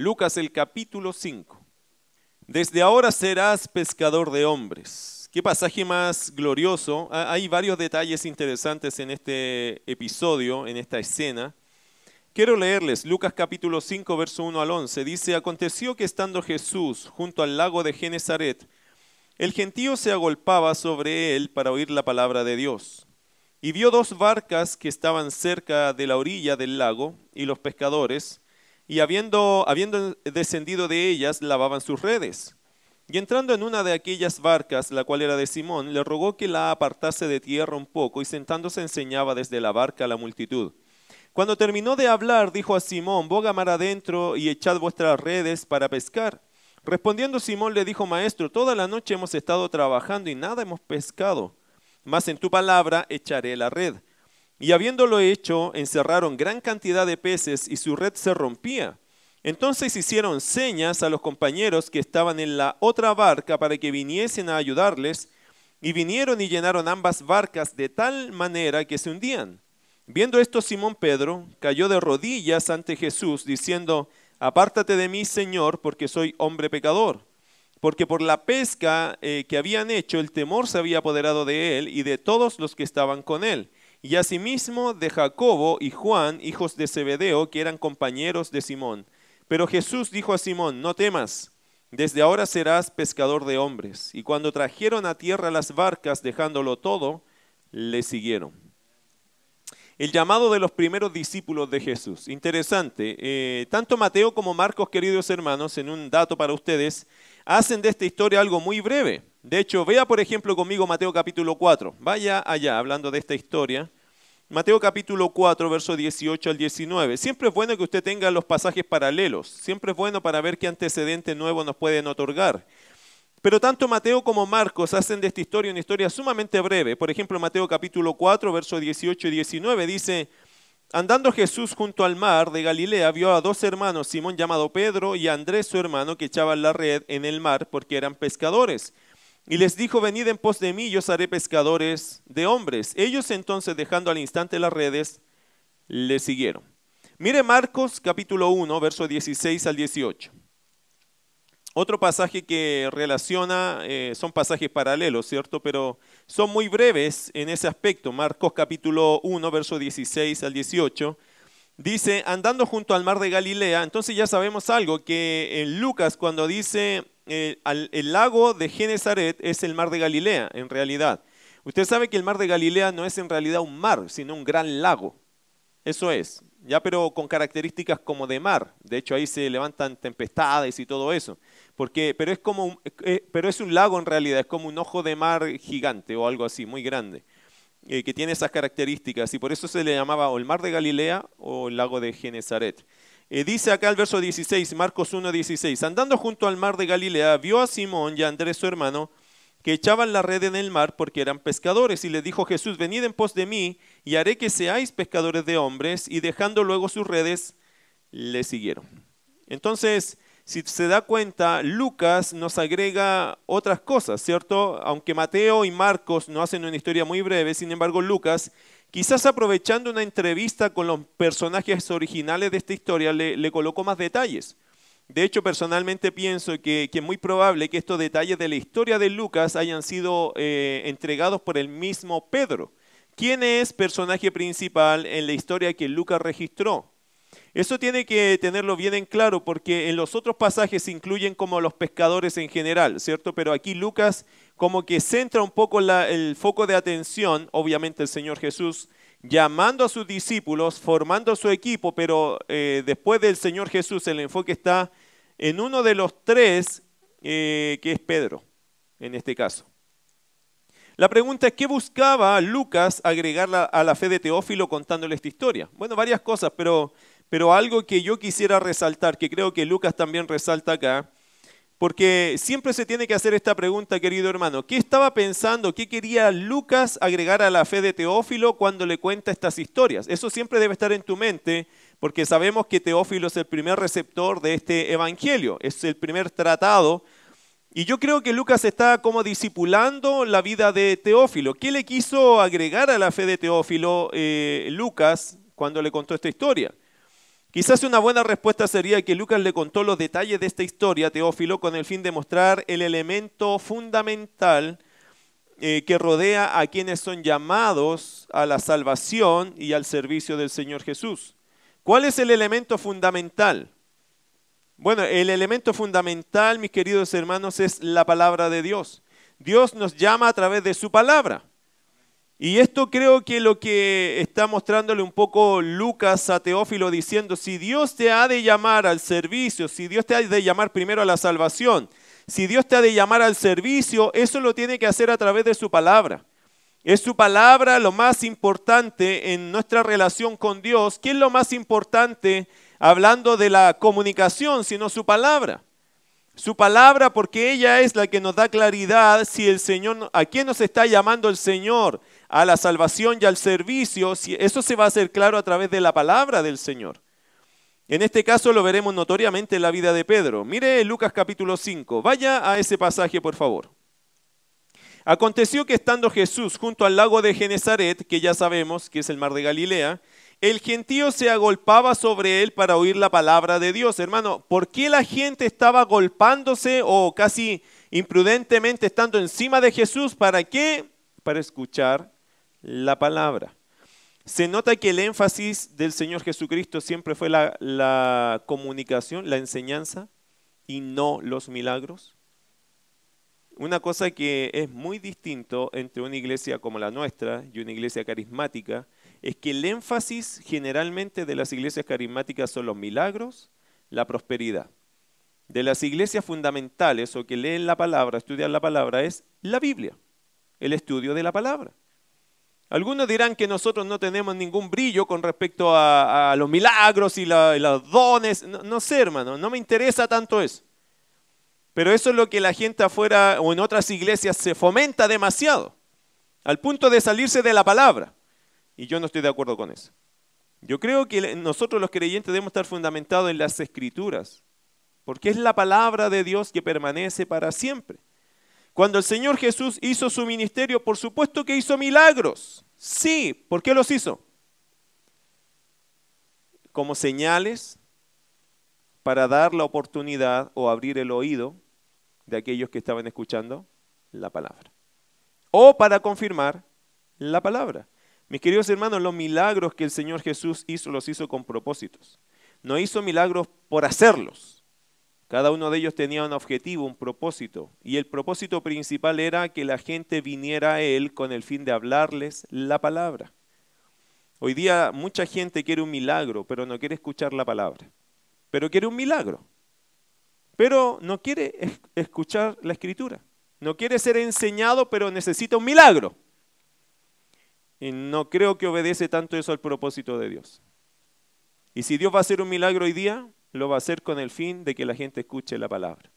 Lucas el capítulo 5. Desde ahora serás pescador de hombres. Qué pasaje más glorioso. Hay varios detalles interesantes en este episodio, en esta escena. Quiero leerles Lucas capítulo 5, verso 1 al 11. Dice, aconteció que estando Jesús junto al lago de Genezaret, el gentío se agolpaba sobre él para oír la palabra de Dios. Y vio dos barcas que estaban cerca de la orilla del lago, y los pescadores, y habiendo, habiendo descendido de ellas, lavaban sus redes. Y entrando en una de aquellas barcas, la cual era de Simón, le rogó que la apartase de tierra un poco, y sentándose enseñaba desde la barca a la multitud. Cuando terminó de hablar, dijo a Simón, boga mar adentro y echad vuestras redes para pescar. Respondiendo Simón le dijo, Maestro, toda la noche hemos estado trabajando y nada hemos pescado mas en tu palabra echaré la red. Y habiéndolo hecho, encerraron gran cantidad de peces y su red se rompía. Entonces hicieron señas a los compañeros que estaban en la otra barca para que viniesen a ayudarles, y vinieron y llenaron ambas barcas de tal manera que se hundían. Viendo esto, Simón Pedro cayó de rodillas ante Jesús, diciendo, Apártate de mí, Señor, porque soy hombre pecador porque por la pesca eh, que habían hecho el temor se había apoderado de él y de todos los que estaban con él, y asimismo de Jacobo y Juan, hijos de Zebedeo, que eran compañeros de Simón. Pero Jesús dijo a Simón, no temas, desde ahora serás pescador de hombres. Y cuando trajeron a tierra las barcas, dejándolo todo, le siguieron. El llamado de los primeros discípulos de Jesús. Interesante. Eh, tanto Mateo como Marcos, queridos hermanos, en un dato para ustedes, hacen de esta historia algo muy breve. De hecho, vea por ejemplo conmigo Mateo capítulo 4. Vaya allá hablando de esta historia. Mateo capítulo 4, verso 18 al 19. Siempre es bueno que usted tenga los pasajes paralelos. Siempre es bueno para ver qué antecedente nuevo nos pueden otorgar. Pero tanto Mateo como Marcos hacen de esta historia una historia sumamente breve. Por ejemplo, Mateo capítulo 4, verso 18 y 19 dice, Andando Jesús junto al mar de Galilea, vio a dos hermanos, Simón llamado Pedro y Andrés su hermano, que echaban la red en el mar porque eran pescadores. Y les dijo, venid en pos de mí, yo os haré pescadores de hombres. Ellos entonces, dejando al instante las redes, le siguieron. Mire Marcos capítulo 1, verso 16 al 18. Otro pasaje que relaciona, eh, son pasajes paralelos, ¿cierto? Pero son muy breves en ese aspecto. Marcos capítulo 1, verso 16 al 18. Dice, andando junto al mar de Galilea, entonces ya sabemos algo, que en Lucas cuando dice eh, el lago de Genezaret es el mar de Galilea, en realidad. Usted sabe que el mar de Galilea no es en realidad un mar, sino un gran lago. Eso es, ya pero con características como de mar. De hecho ahí se levantan tempestades y todo eso pero, es como eh, pero es un lago en realidad, es como un ojo de mar gigante o algo así, muy grande, eh, que tiene esas características y por eso se le llamaba o el mar de Galilea o el lago de Genezaret. Eh, dice acá el verso 16, Marcos 1, 16, andando junto al mar de Galilea, vio a Simón y a Andrés su hermano, que echaban la red en el mar porque eran pescadores, y le dijo Jesús, venid en pos de mí, y haré que seáis pescadores de hombres, y dejando luego sus redes, le siguieron. Entonces, si se da cuenta, Lucas nos agrega otras cosas, ¿cierto? Aunque Mateo y Marcos no hacen una historia muy breve, sin embargo Lucas, quizás aprovechando una entrevista con los personajes originales de esta historia, le, colocó más detalles. De hecho, personalmente pienso que, es muy probable que estos detalles de la historia de Lucas hayan sido eh, entregados por el mismo Pedro. ¿Quién es personaje principal en la historia que Lucas registró? Eso tiene que tenerlo bien en claro porque en los otros pasajes se incluyen como los pescadores en general, ¿cierto? Pero aquí Lucas como que centra un poco el foco de atención, obviamente el Señor Jesús, llamando a sus discípulos, formando su equipo, pero eh, después del Señor Jesús el enfoque está en uno de los tres, eh, que es Pedro, en este caso. La pregunta es, ¿qué buscaba Lucas agregar a la fe de Teófilo contándole esta historia? Bueno, varias cosas, pero pero algo que yo quisiera resaltar, que creo que Lucas también resalta acá, porque siempre se tiene que hacer esta pregunta, querido hermano. ¿Qué estaba pensando, qué quería Lucas agregar a la fe de Teófilo cuando le cuenta estas historias? Eso siempre debe estar en tu mente, porque sabemos que Teófilo es el primer receptor de este evangelio, es el primer tratado. Y yo creo que Lucas está como discipulando la vida de Teófilo. ¿Qué le quiso agregar a la fe de Teófilo eh, Lucas cuando le contó esta historia? Quizás una buena respuesta sería que Lucas le contó los detalles de esta historia a Teófilo con el fin de mostrar el elemento fundamental eh, que rodea a quienes son llamados a la salvación y al servicio del Señor Jesús. ¿Cuál es el elemento fundamental? Bueno, el elemento fundamental, mis queridos hermanos, es la palabra de Dios. Dios nos llama a través de su palabra. Y esto creo que lo que está mostrándole un poco Lucas a Teófilo diciendo, si Dios te ha de llamar al servicio, si Dios te ha de llamar primero a la salvación, si Dios te ha de llamar al servicio, eso lo tiene que hacer a través de su palabra. Es su palabra lo más importante en nuestra relación con Dios. ¿Qué es lo más importante hablando de la comunicación, sino su palabra? Su palabra porque ella es la que nos da claridad si el Señor, a quién nos está llamando el Señor, a la salvación y al servicio, eso se va a hacer claro a través de la palabra del Señor. En este caso lo veremos notoriamente en la vida de Pedro. Mire Lucas capítulo 5. Vaya a ese pasaje, por favor. Aconteció que estando Jesús junto al lago de Genezaret, que ya sabemos que es el mar de Galilea, el gentío se agolpaba sobre él para oír la palabra de Dios. Hermano, ¿por qué la gente estaba agolpándose o casi imprudentemente estando encima de Jesús? ¿Para qué? Para escuchar la palabra. Se nota que el énfasis del Señor Jesucristo siempre fue la, comunicación, la enseñanza y no los milagros. Una cosa que es muy distinto entre una iglesia como la nuestra y una iglesia carismática es que el énfasis generalmente de las iglesias carismáticas son los milagros, la prosperidad. De las iglesias fundamentales o que leen la palabra, estudian la palabra, es la Biblia, el estudio de la palabra. Algunos dirán que nosotros no tenemos ningún brillo con respecto a, los milagros y, los dones. No, sé, hermano, no me interesa tanto eso. Pero eso es lo que la gente afuera o en otras iglesias se fomenta demasiado, al punto de salirse de la palabra. Y yo no estoy de acuerdo con eso. Yo creo que nosotros los creyentes debemos estar fundamentados en las escrituras, porque es la palabra de Dios que permanece para siempre. Cuando el Señor Jesús hizo su ministerio, por supuesto que hizo milagros. Sí, ¿por qué los hizo? Como señales para dar la oportunidad o abrir el oído de aquellos que estaban escuchando la palabra. O para confirmar la palabra. Mis queridos hermanos, los milagros que el Señor Jesús hizo los hizo con propósitos. No hizo milagros por hacerlos cada uno de ellos tenía un objetivo, un propósito, y el propósito principal era que la gente viniera a Él con el fin de hablarles la palabra. Hoy día mucha gente quiere un milagro, pero no quiere escuchar la palabra. Pero quiere un milagro, pero no quiere escuchar la escritura. No quiere ser enseñado, pero necesita un milagro. Y no creo que obedece tanto eso al propósito de Dios. Y si Dios va a hacer un milagro hoy día, lo va a hacer con el fin de que la gente escuche la palabra.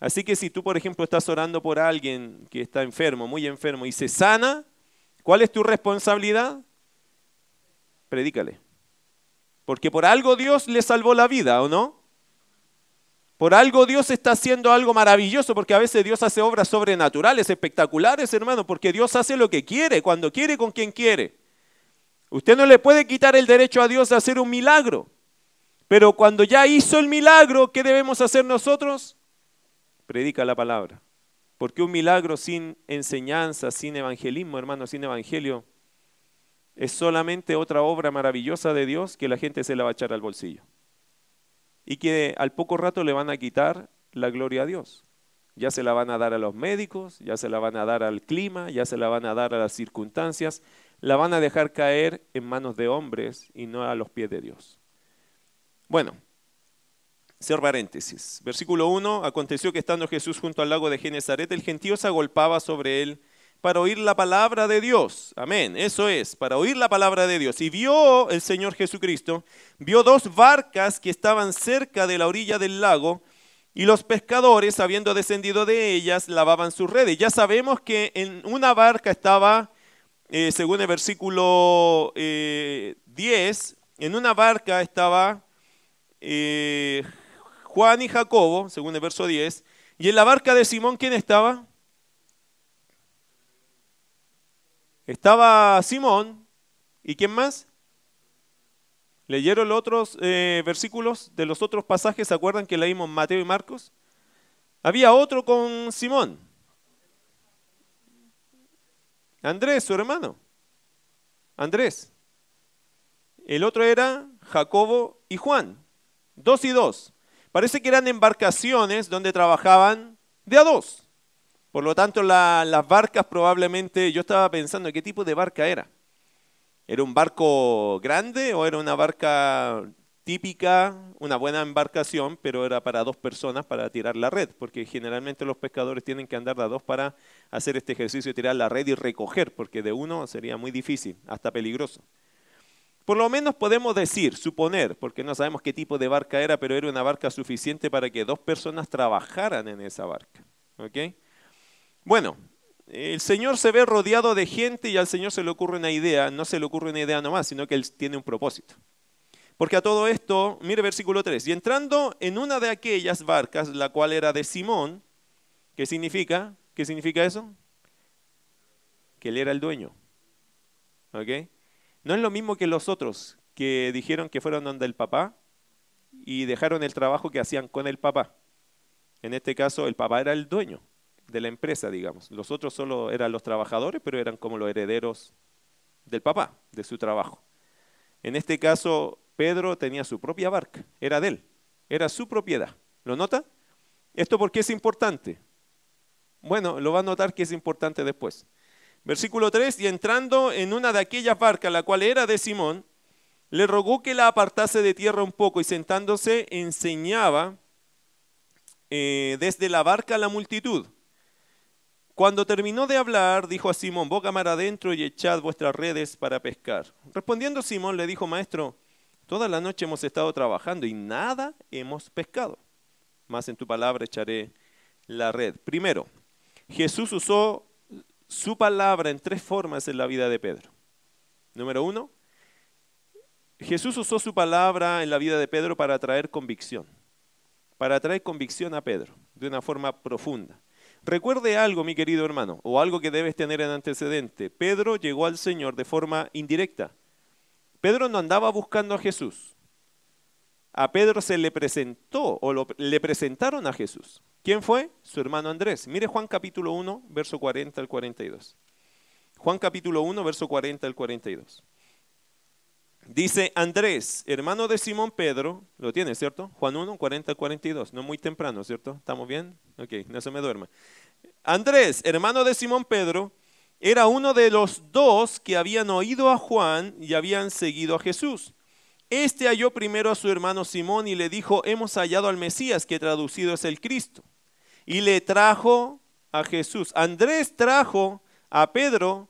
Así que si tú, por ejemplo, estás orando por alguien que está enfermo, muy enfermo, y se sana, ¿cuál es tu responsabilidad? Predícale. Porque por algo Dios le salvó la vida, ¿o no? Por algo Dios está haciendo algo maravilloso, porque a veces Dios hace obras sobrenaturales, espectaculares, hermano, porque Dios hace lo que quiere, cuando quiere, con quien quiere. Usted no le puede quitar el derecho a Dios de hacer un milagro. Pero cuando ya hizo el milagro, ¿qué debemos hacer nosotros? Predica la palabra. Porque un milagro sin enseñanza, sin evangelismo, hermano, sin evangelio, es solamente otra obra maravillosa de Dios que la gente se la va a echar al bolsillo. Y que al poco rato le van a quitar la gloria a Dios. Ya se la van a dar a los médicos, ya se la van a dar al clima, ya se la van a dar a las circunstancias, la van a dejar caer en manos de hombres y no a los pies de Dios. Bueno, cierro paréntesis. Versículo 1, aconteció que estando Jesús junto al lago de Genezaret, el gentío se agolpaba sobre él para oír la palabra de Dios. Amén, eso es, para oír la palabra de Dios. Y vio el Señor Jesucristo, vio dos barcas que estaban cerca de la orilla del lago, y los pescadores, habiendo descendido de ellas, lavaban sus redes. Ya sabemos que en una barca estaba, eh, según el versículo 10, eh, en una barca estaba eh, Juan y Jacobo, según el verso 10, y en la barca de Simón, ¿quién estaba? Estaba Simón, ¿y quién más? ¿Leyeron los otros eh, versículos de los otros pasajes? ¿Se acuerdan que leímos Mateo y Marcos? Había otro con Simón. Andrés, su hermano. Andrés. El otro era Jacobo y Juan. Dos y dos. Parece que eran embarcaciones donde trabajaban de a dos. Por lo tanto, las barcas probablemente, yo estaba pensando qué tipo de barca era. ¿Era un barco grande o era una barca típica, una buena embarcación, pero era para dos personas para tirar la red? Porque generalmente los pescadores tienen que andar de a dos para hacer este ejercicio de tirar la red y recoger, porque de uno sería muy difícil, hasta peligroso. Por lo menos podemos decir, suponer, porque no sabemos qué tipo de barca era, pero era una barca suficiente para que dos personas trabajaran en esa barca. Bueno, el Señor se ve rodeado de gente y al Señor se le ocurre una idea, no se le ocurre una idea nomás, sino que Él tiene un propósito. Porque a todo esto, mire versículo 3, y entrando en una de aquellas barcas, la cual era de Simón, ¿qué significa? ¿Qué significa eso? Que él era el dueño. ¿Ok? No es lo mismo que los otros que dijeron que fueron donde el papá y dejaron el trabajo que hacían con el papá. En este caso, el papá era el dueño de la empresa, digamos. Los otros solo eran los trabajadores, pero eran como los herederos del papá, de su trabajo. En este caso, Pedro tenía su propia barca, era de él, era su propiedad. ¿Lo nota? ¿Esto por qué es importante? Bueno, lo va a notar que es importante después. Versículo 3, y entrando en una de aquellas barcas, la cual era de Simón, le rogó que la apartase de tierra un poco y sentándose enseñaba eh, desde la barca a la multitud. Cuando terminó de hablar, dijo a Simón, boca mar adentro y echad vuestras redes para pescar. Respondiendo Simón le dijo, maestro, toda la noche hemos estado trabajando y nada hemos pescado. Más en tu palabra echaré la red. Primero, Jesús usó su palabra en tres formas en la vida de Pedro. Número uno, Jesús usó su palabra en la vida de Pedro para traer convicción, para traer convicción a Pedro de una forma profunda. Recuerde algo, mi querido hermano, o algo que debes tener en antecedente. Pedro llegó al Señor de forma indirecta. Pedro no andaba buscando a Jesús. A Pedro se le presentó o le presentaron a Jesús. ¿Quién fue? Su hermano Andrés. Mire Juan capítulo 1, verso 40 al 42. Juan capítulo 1, verso 40 al 42. Dice Andrés, hermano de Simón Pedro, lo tiene, ¿cierto? Juan 1, 40 42, no muy temprano, ¿cierto? ¿Estamos bien? Ok, no se me duerma. Andrés, hermano de Simón Pedro, era uno de los dos que habían oído a Juan y habían seguido a Jesús. Este halló primero a su hermano Simón y le dijo, hemos hallado al Mesías, que traducido es el Cristo. Y le trajo a Jesús. Andrés trajo a Pedro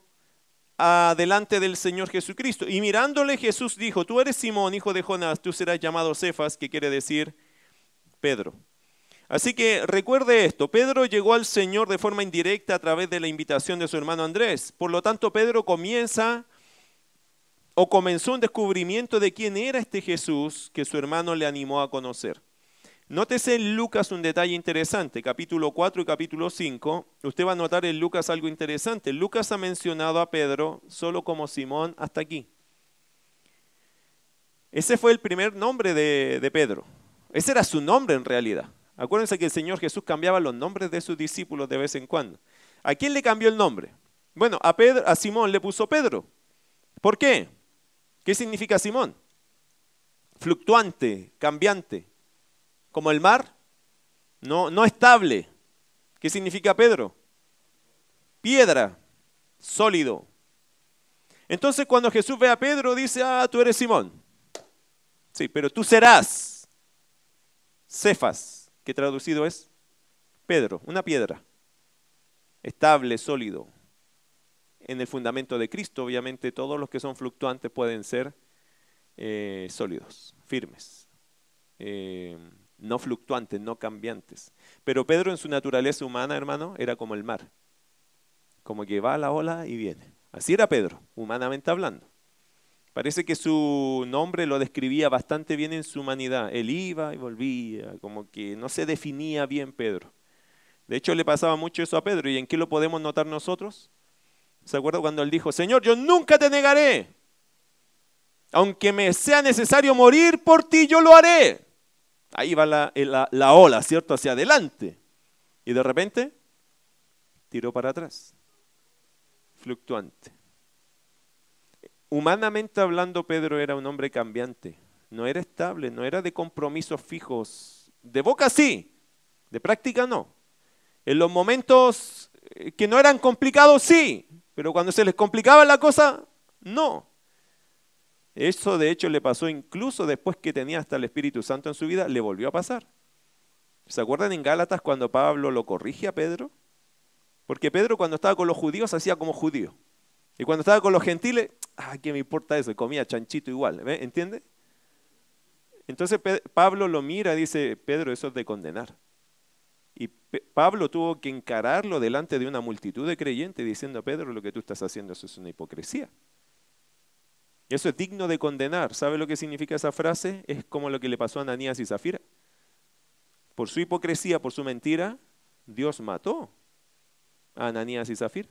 delante del Señor Jesucristo. Y mirándole Jesús dijo, tú eres Simón, hijo de Jonás, tú serás llamado Cefas, que quiere decir Pedro. Así que recuerde esto, Pedro llegó al Señor de forma indirecta a través de la invitación de su hermano Andrés. Por lo tanto, Pedro comienza o comenzó un descubrimiento de quién era este Jesús que su hermano le animó a conocer. Nótese en Lucas un detalle interesante, capítulo 4 y capítulo 5. Usted va a notar en Lucas algo interesante. Lucas ha mencionado a Pedro solo como Simón hasta aquí. Ese fue el primer nombre de, Pedro. Ese era su nombre en realidad. Acuérdense que el Señor Jesús cambiaba los nombres de sus discípulos de vez en cuando. ¿A quién le cambió el nombre? Bueno, a, Pedro, a Simón le puso Pedro. ¿Por qué? ¿Qué significa Simón? Fluctuante, cambiante como el mar, no, no estable. ¿Qué significa Pedro? Piedra, sólido. Entonces cuando Jesús ve a Pedro dice, ah, tú eres Simón. Sí, pero tú serás Cefas, que traducido es Pedro, una piedra, estable, sólido. En el fundamento de Cristo, obviamente, todos los que son fluctuantes pueden ser eh, sólidos, firmes. Eh, no fluctuantes, no cambiantes. Pero Pedro en su naturaleza humana, hermano, era como el mar. Como que va a la ola y viene. Así era Pedro, humanamente hablando. Parece que su nombre lo describía bastante bien en su humanidad. Él iba y volvía, como que no se definía bien Pedro. De hecho, le pasaba mucho eso a Pedro. ¿Y en qué lo podemos notar nosotros? ¿Se acuerda cuando él dijo, Señor, yo nunca te negaré? Aunque me sea necesario morir por ti, yo lo haré. Ahí va la, la ola, ¿cierto? Hacia adelante. Y de repente tiró para atrás. Fluctuante. Humanamente hablando, Pedro era un hombre cambiante. No era estable, no era de compromisos fijos. De boca sí, de práctica no. En los momentos eh, que no eran complicados sí, pero cuando se les complicaba la cosa, no. Eso de hecho le pasó incluso después que tenía hasta el Espíritu Santo en su vida, le volvió a pasar. ¿Se acuerdan en Gálatas cuando Pablo lo corrige a Pedro? Porque Pedro cuando estaba con los judíos hacía como judío. Y cuando estaba con los gentiles, ah, ¿qué me importa eso? Comía chanchito igual, ¿ve? ¿entiende? Entonces Pablo lo mira y dice, Pedro, eso es de condenar. Y Pablo tuvo que encararlo delante de una multitud de creyentes diciendo, Pedro, lo que tú estás haciendo es una hipocresía. Eso es digno de condenar. ¿Sabe lo que significa esa frase? Es como lo que le pasó a Ananías y Zafira. Por su hipocresía, por su mentira, Dios mató a Ananías y Zafira.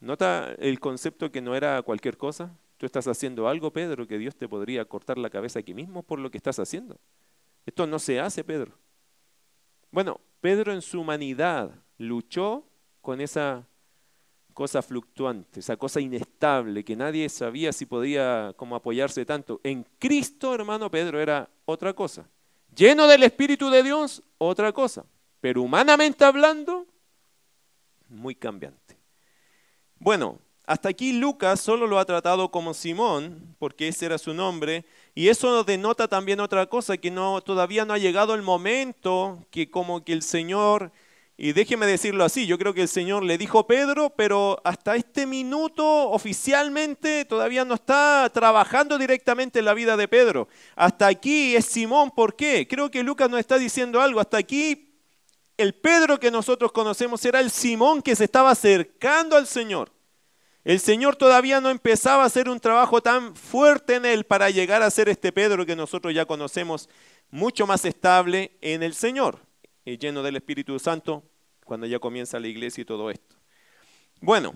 ¿Nota el concepto que no era cualquier cosa? Tú estás haciendo algo, Pedro, que Dios te podría cortar la cabeza aquí mismo por lo que estás haciendo. Esto no se hace, Pedro. Bueno, Pedro en su humanidad luchó con esa cosa fluctuante, esa cosa inestable, que nadie sabía si podía como apoyarse tanto. En Cristo, hermano Pedro, era otra cosa. Lleno del Espíritu de Dios, otra cosa. Pero humanamente hablando, muy cambiante. Bueno, hasta aquí Lucas solo lo ha tratado como Simón, porque ese era su nombre, y eso denota también otra cosa, que todavía no ha llegado el momento que como que el Señor, y déjeme decirlo así, yo creo que el Señor le dijo Pedro, pero hasta este minuto oficialmente todavía no está trabajando directamente en la vida de Pedro. Hasta aquí es Simón, ¿por qué? Creo que Lucas nos está diciendo algo, hasta aquí el Pedro que nosotros conocemos era el Simón que se estaba acercando al Señor. El Señor todavía no empezaba a hacer un trabajo tan fuerte en él para llegar a ser este Pedro que nosotros ya conocemos mucho más estable en el Señor, lleno del Espíritu Santo, cuando ya comienza la iglesia y todo esto. Bueno,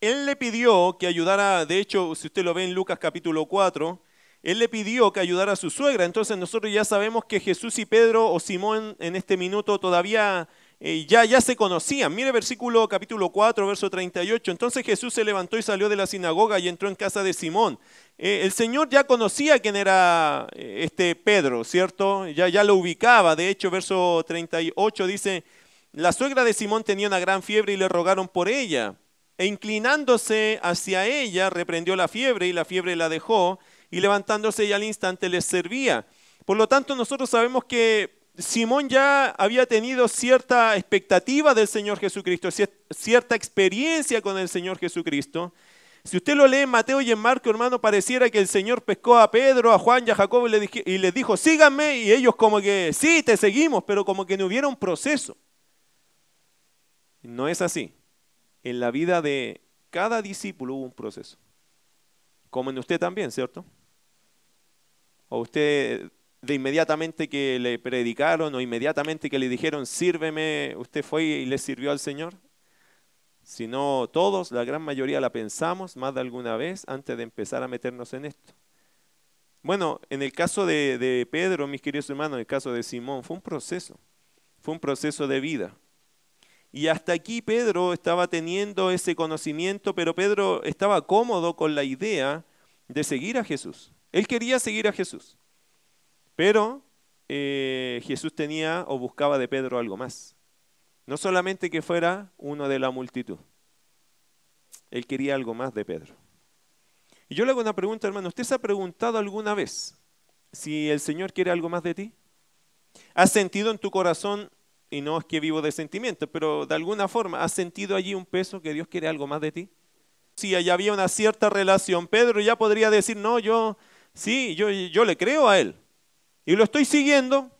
él le pidió que ayudara, de hecho, si usted lo ve en Lucas capítulo 4, él le pidió que ayudara a su suegra. Entonces nosotros ya sabemos que Jesús y Pedro o Simón en este minuto todavía eh, ya, ya se conocían. Mire versículo capítulo 4, verso 38. Entonces Jesús se levantó y salió de la sinagoga y entró en casa de Simón. Eh, el Señor ya conocía quién era eh, este Pedro, ¿cierto? Ya, ya lo ubicaba. De hecho, verso 38 dice, la suegra de Simón tenía una gran fiebre y le rogaron por ella. E inclinándose hacia ella, reprendió la fiebre y la fiebre la dejó y levantándose ella al instante les servía. Por lo tanto, nosotros sabemos que Simón ya había tenido cierta expectativa del Señor Jesucristo, cierta experiencia con el Señor Jesucristo. Si usted lo lee en Mateo y en Marco, hermano, pareciera que el Señor pescó a Pedro, a Juan y a Jacobo y les dijo, síganme, y ellos como que, sí, te seguimos, pero como que no hubiera un proceso. No es así. En la vida de cada discípulo hubo un proceso. Como en usted también, ¿cierto? O usted de inmediatamente que le predicaron o inmediatamente que le dijeron, sírveme, usted fue y le sirvió al Señor? Sino todos, la gran mayoría la pensamos más de alguna vez antes de empezar a meternos en esto. Bueno, en el caso de, de Pedro, mis queridos hermanos, en el caso de Simón, fue un proceso, fue un proceso de vida. Y hasta aquí Pedro estaba teniendo ese conocimiento, pero Pedro estaba cómodo con la idea de seguir a Jesús. Él quería seguir a Jesús. Pero eh, Jesús tenía o buscaba de Pedro algo más. No solamente que fuera uno de la multitud. Él quería algo más de Pedro. Y yo le hago una pregunta, hermano. ¿Usted se ha preguntado alguna vez si el Señor quiere algo más de ti? ¿Has sentido en tu corazón, y no es que vivo de sentimientos, pero de alguna forma, ¿has sentido allí un peso que Dios quiere algo más de ti? Si allá había una cierta relación, Pedro ya podría decir, no, yo, sí, yo, yo le creo a Él. Y lo estoy siguiendo,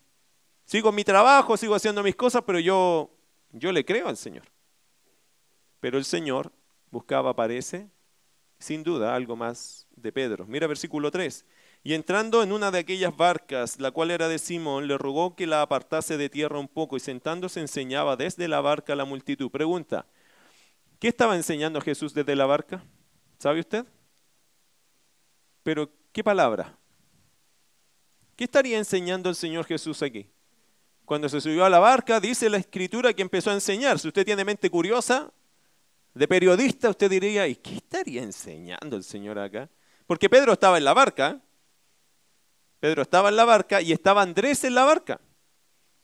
sigo mi trabajo, sigo haciendo mis cosas, pero yo, yo le creo al Señor. Pero el Señor buscaba, parece, sin duda, algo más de Pedro. Mira versículo 3. Y entrando en una de aquellas barcas, la cual era de Simón, le rogó que la apartase de tierra un poco y sentándose enseñaba desde la barca a la multitud. Pregunta, ¿qué estaba enseñando Jesús desde la barca? ¿Sabe usted? pero ¿qué palabra? ¿Qué estaría enseñando el Señor Jesús aquí? Cuando se subió a la barca, dice la escritura que empezó a enseñar. Si usted tiene mente curiosa, de periodista, usted diría, ¿y qué estaría enseñando el Señor acá? Porque Pedro estaba en la barca. Pedro estaba en la barca y estaba Andrés en la barca.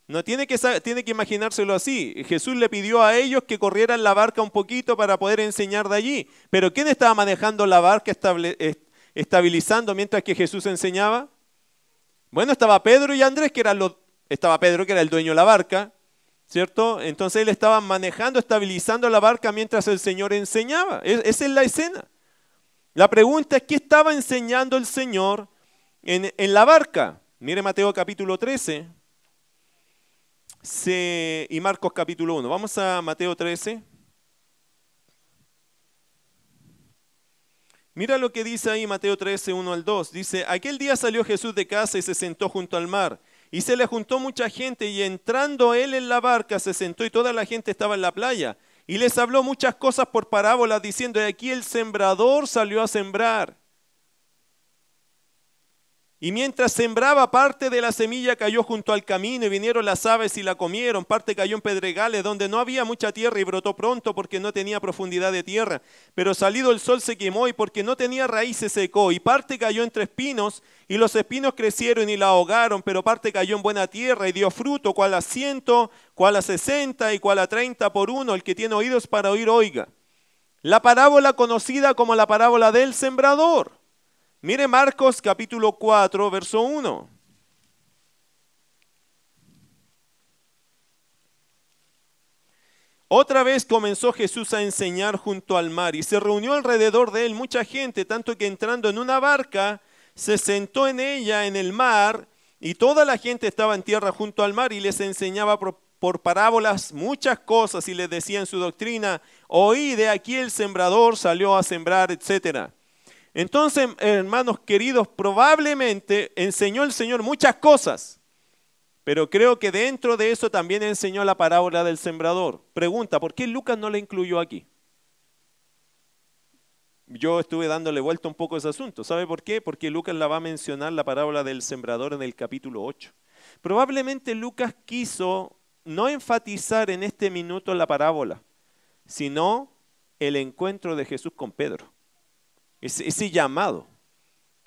No tiene que, tiene que imaginárselo así. Jesús le pidió a ellos que corrieran la barca un poquito para poder enseñar de allí. Pero ¿quién estaba manejando la barca, estabilizando mientras que Jesús enseñaba? Bueno, estaba Pedro y Andrés, que eran los, estaba Pedro, que era el dueño de la barca, ¿cierto? Entonces él estaba manejando, estabilizando la barca mientras el Señor enseñaba. Esa es la escena. La pregunta es, ¿qué estaba enseñando el Señor en, en la barca? Mire Mateo capítulo 13 y Marcos capítulo 1. Vamos a Mateo 13. Mira lo que dice ahí Mateo 13, 1 al 2. Dice, aquel día salió Jesús de casa y se sentó junto al mar. Y se le juntó mucha gente y entrando él en la barca se sentó y toda la gente estaba en la playa. Y les habló muchas cosas por parábolas diciendo, y aquí el sembrador salió a sembrar. Y mientras sembraba parte de la semilla cayó junto al camino y vinieron las aves y la comieron. Parte cayó en pedregales donde no había mucha tierra y brotó pronto porque no tenía profundidad de tierra. Pero salido el sol se quemó y porque no tenía raíz se secó. Y parte cayó entre espinos y los espinos crecieron y la ahogaron. Pero parte cayó en buena tierra y dio fruto, cual a ciento, cual a sesenta y cual a treinta por uno. El que tiene oídos para oír, oiga. La parábola conocida como la parábola del sembrador. Mire Marcos capítulo 4, verso 1. Otra vez comenzó Jesús a enseñar junto al mar y se reunió alrededor de él mucha gente, tanto que entrando en una barca, se sentó en ella en el mar y toda la gente estaba en tierra junto al mar y les enseñaba por, por parábolas muchas cosas y les decía en su doctrina, oí de aquí el sembrador salió a sembrar, etcétera. Entonces, hermanos queridos, probablemente enseñó el Señor muchas cosas, pero creo que dentro de eso también enseñó la parábola del sembrador. Pregunta, ¿por qué Lucas no la incluyó aquí? Yo estuve dándole vuelta un poco a ese asunto. ¿Sabe por qué? Porque Lucas la va a mencionar la parábola del sembrador en el capítulo 8. Probablemente Lucas quiso no enfatizar en este minuto la parábola, sino el encuentro de Jesús con Pedro ese, llamado.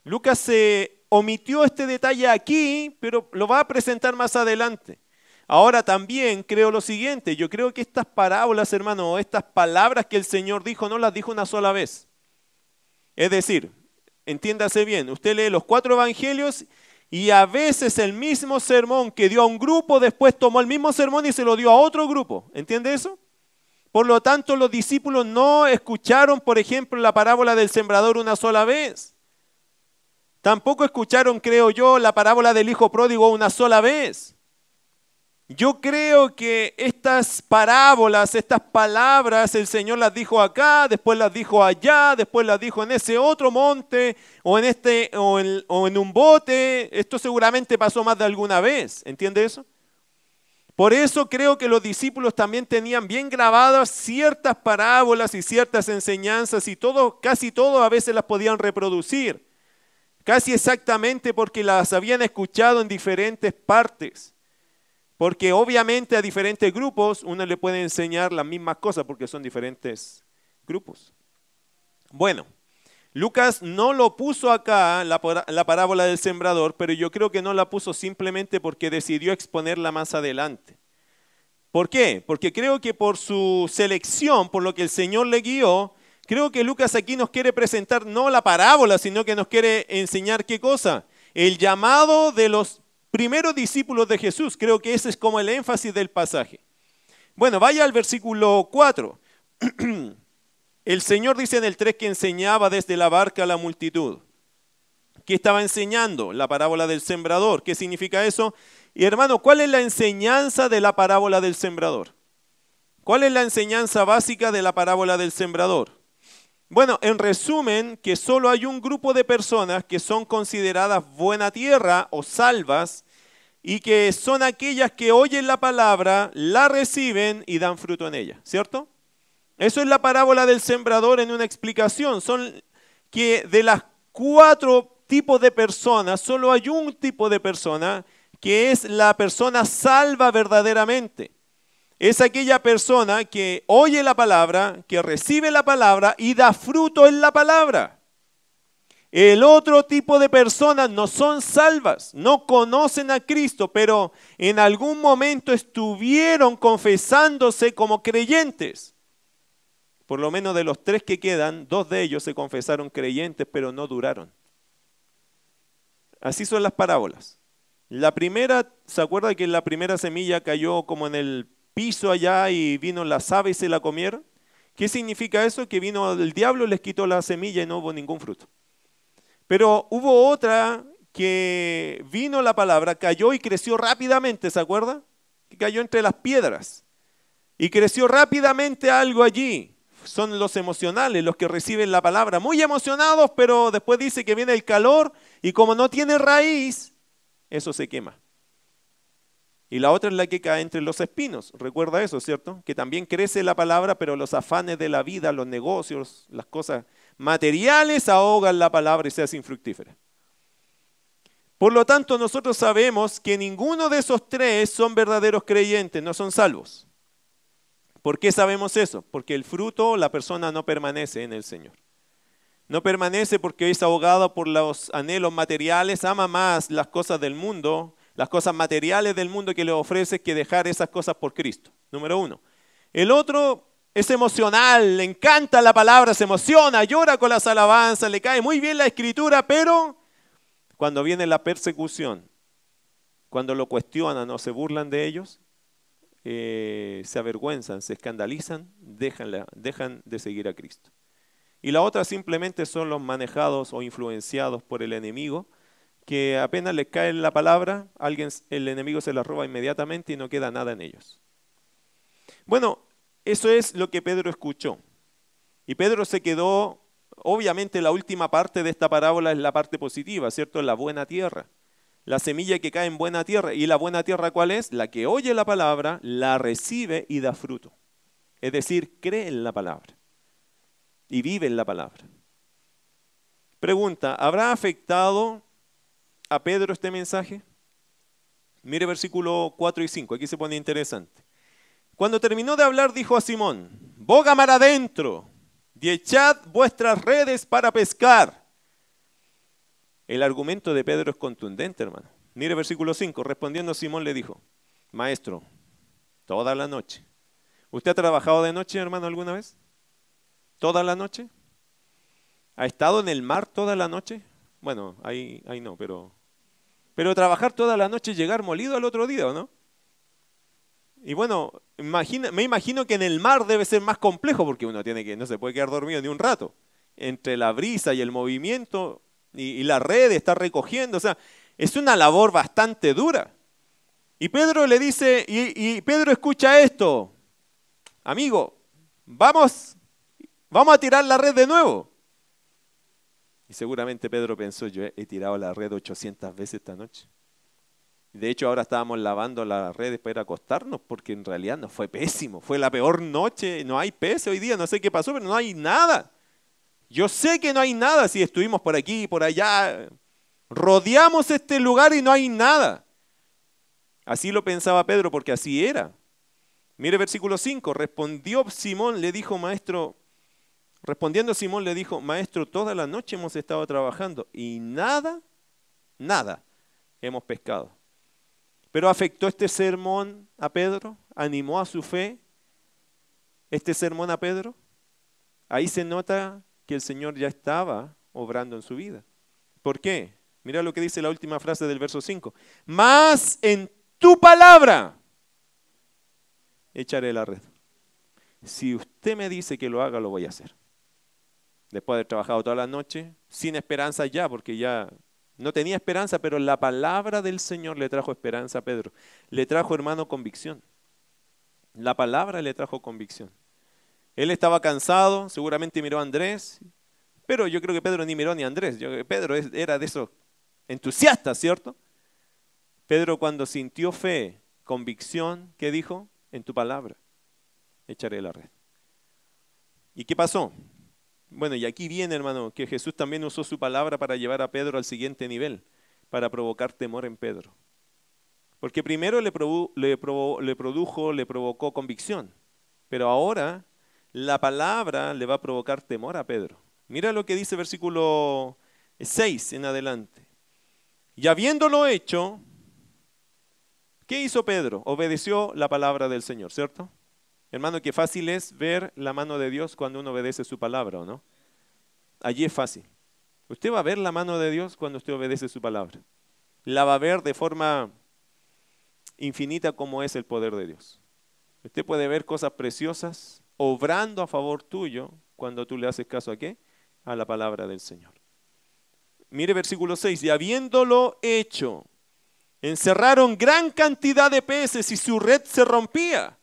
Lucas se omitió este detalle aquí, pero lo va a presentar más adelante. Ahora también creo lo siguiente, yo creo que estas parábolas, hermano, estas palabras que el Señor dijo, no las dijo una sola vez. Es decir, entiéndase bien, usted lee los cuatro evangelios y a veces el mismo sermón que dio a un grupo, después tomó el mismo sermón y se lo dio a otro grupo. ¿Entiende eso? Por lo tanto, los discípulos no escucharon, por ejemplo, la parábola del sembrador una sola vez. Tampoco escucharon, creo yo, la parábola del hijo pródigo una sola vez. Yo creo que estas parábolas, estas palabras, el Señor las dijo acá, después las dijo allá, después las dijo en ese otro monte o en este o en, o en un bote. Esto seguramente pasó más de alguna vez. ¿Entiende eso? Por eso creo que los discípulos también tenían bien grabadas ciertas parábolas y ciertas enseñanzas y todo, casi todo a veces las podían reproducir. Casi exactamente porque las habían escuchado en diferentes partes. Porque obviamente a diferentes grupos uno le puede enseñar las mismas cosas porque son diferentes grupos. Bueno, Lucas no lo puso acá, la, parábola del sembrador, pero yo creo que no la puso simplemente porque decidió exponerla más adelante. ¿Por qué? Porque creo que por su selección, por lo que el Señor le guió, creo que Lucas aquí nos quiere presentar no la parábola, sino que nos quiere enseñar qué cosa. El llamado de los primeros discípulos de Jesús. Creo que ese es como el énfasis del pasaje. Bueno, vaya al versículo 4. El Señor dice en el 3 que enseñaba desde la barca a la multitud. ¿Qué estaba enseñando? La parábola del sembrador. ¿Qué significa eso? Y hermano, ¿cuál es la enseñanza de la parábola del sembrador? ¿Cuál es la enseñanza básica de la parábola del sembrador? Bueno, en resumen, que solo hay un grupo de personas que son consideradas buena tierra o salvas y que son aquellas que oyen la palabra, la reciben y dan fruto en ella, ¿cierto? Eso es la parábola del sembrador en una explicación. Son que de las cuatro tipos de personas, solo hay un tipo de persona que es la persona salva verdaderamente. Es aquella persona que oye la palabra, que recibe la palabra y da fruto en la palabra. El otro tipo de personas no son salvas, no conocen a Cristo, pero en algún momento estuvieron confesándose como creyentes. Por lo menos de los tres que quedan, dos de ellos se confesaron creyentes, pero no duraron. Así son las parábolas. La primera, ¿se acuerda que la primera semilla cayó como en el piso allá y vino las aves y se la comieron? ¿Qué significa eso? Que vino el diablo, les quitó la semilla y no hubo ningún fruto. Pero hubo otra que vino la palabra, cayó y creció rápidamente, ¿se acuerda? Que cayó entre las piedras. Y creció rápidamente algo allí. Son los emocionales, los que reciben la palabra, muy emocionados, pero después dice que viene el calor y como no tiene raíz, eso se quema. Y la otra es la que cae entre los espinos. Recuerda eso, ¿cierto? Que también crece la palabra, pero los afanes de la vida, los negocios, las cosas materiales ahogan la palabra y se hace infructífera. Por lo tanto, nosotros sabemos que ninguno de esos tres son verdaderos creyentes, no son salvos. ¿Por qué sabemos eso? Porque el fruto, la persona no permanece en el Señor. No permanece porque es ahogado por los anhelos materiales, ama más las cosas del mundo, las cosas materiales del mundo que le ofrece que dejar esas cosas por Cristo. Número uno. El otro es emocional, le encanta la palabra, se emociona, llora con las alabanzas, le cae muy bien la escritura, pero cuando viene la persecución, cuando lo cuestionan o se burlan de ellos, eh, se avergüenzan, se escandalizan, dejan, dejan de seguir a Cristo. Y la otra simplemente son los manejados o influenciados por el enemigo, que apenas les cae la palabra, alguien, el enemigo se la roba inmediatamente y no queda nada en ellos. Bueno, eso es lo que Pedro escuchó. Y Pedro se quedó, obviamente la última parte de esta parábola es la parte positiva, ¿cierto? La buena tierra. La semilla que cae en buena tierra. ¿Y la buena tierra cuál es? La que oye la palabra, la recibe y da fruto. Es decir, cree en la palabra y vive en la palabra. Pregunta, ¿habrá afectado a Pedro este mensaje? Mire versículo 4 y 5, aquí se pone interesante. Cuando terminó de hablar, dijo a Simón, boga mar adentro y echad vuestras redes para pescar. El argumento de Pedro es contundente, hermano. Mire versículo 5. Respondiendo Simón le dijo, Maestro, toda la noche. ¿Usted ha trabajado de noche, hermano, alguna vez? ¿Toda la noche? ¿Ha estado en el mar toda la noche? Bueno, ahí, ahí no, pero... Pero trabajar toda la noche y llegar molido al otro día, ¿o no? Y bueno, me imagino que en el mar debe ser más complejo porque uno tiene que, no se puede quedar dormido ni un rato. Entre la brisa y el movimiento y, la red está recogiendo, o sea, es una labor bastante dura. Y Pedro le dice, y, Pedro escucha esto, amigo, vamos, vamos a tirar la red de nuevo. Y seguramente Pedro pensó, yo he tirado la red 800 veces esta noche. De hecho, ahora estábamos lavando las redes para ir a acostarnos porque en realidad nos fue pésimo. Fue la peor noche. No hay peso hoy día. No sé qué pasó, pero no hay nada. Yo sé que no hay nada si estuvimos por aquí, y por allá. Rodeamos este lugar y no hay nada. Así lo pensaba Pedro porque así era. Mire versículo 5. Respondió Simón, le dijo, maestro, respondiendo Simón le dijo, maestro, toda la noche hemos estado trabajando y nada, nada hemos pescado. Pero afectó este sermón a Pedro, animó a su fe este sermón a Pedro. Ahí se nota que el Señor ya estaba obrando en su vida. ¿Por qué? Mira lo que dice la última frase del verso 5. Más en tu palabra echaré la red. Si usted me dice que lo haga, lo voy a hacer. Después de haber trabajado toda la noche, sin esperanza ya, porque ya no tenía esperanza, pero la palabra del Señor le trajo esperanza a Pedro. Le trajo, hermano, convicción. La palabra le trajo convicción. Él estaba cansado, seguramente miró a Andrés, pero yo creo que Pedro ni miró ni a Andrés. Pedro era de esos entusiastas, ¿cierto? Pedro cuando sintió fe, convicción, ¿qué dijo? En tu palabra echaré la red. ¿Y qué pasó? Bueno, y aquí viene, hermano, que Jesús también usó su palabra para llevar a Pedro al siguiente nivel, para provocar temor en Pedro. Porque primero le, le, le produjo, le provocó convicción, pero ahora la palabra le va a provocar temor a Pedro. Mira lo que dice versículo 6 en adelante. Y habiéndolo hecho, ¿qué hizo Pedro? Obedeció la palabra del Señor, ¿cierto? Hermano, qué fácil es ver la mano de Dios cuando uno obedece su palabra, ¿o no? Allí es fácil. Usted va a ver la mano de Dios cuando usted obedece su palabra. La va a ver de forma infinita como es el poder de Dios. Usted puede ver cosas preciosas obrando a favor tuyo cuando tú le haces caso a qué? A la palabra del Señor. Mire versículo 6, y habiéndolo hecho, encerraron gran cantidad de peces y su red se rompía.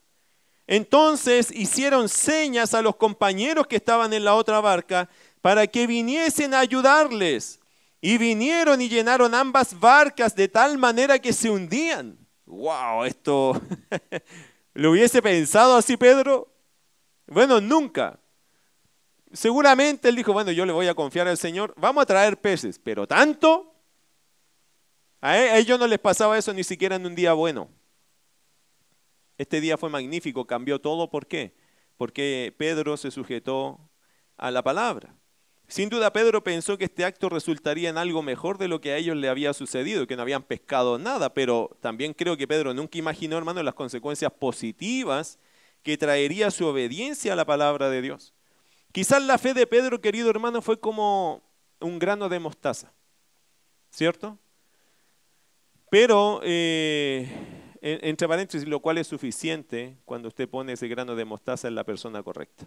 Entonces hicieron señas a los compañeros que estaban en la otra barca para que viniesen a ayudarles. Y vinieron y llenaron ambas barcas de tal manera que se hundían. ¡Wow! Esto. ¿Lo hubiese pensado así Pedro? Bueno, nunca. Seguramente él dijo, bueno, yo le voy a confiar al Señor, vamos a traer peces, pero tanto. A ellos no les pasaba eso ni siquiera en un día bueno. Este día fue magnífico, cambió todo. ¿Por qué? Porque Pedro se sujetó a la palabra. Sin duda Pedro pensó que este acto resultaría en algo mejor de lo que a ellos le había sucedido, que no habían pescado nada, pero también creo que Pedro nunca imaginó, hermano, las consecuencias positivas que traería su obediencia a la palabra de Dios. Quizás la fe de Pedro, querido hermano, fue como un grano de mostaza, ¿cierto? Pero, eh, entre paréntesis, lo cual es suficiente cuando usted pone ese grano de mostaza en la persona correcta.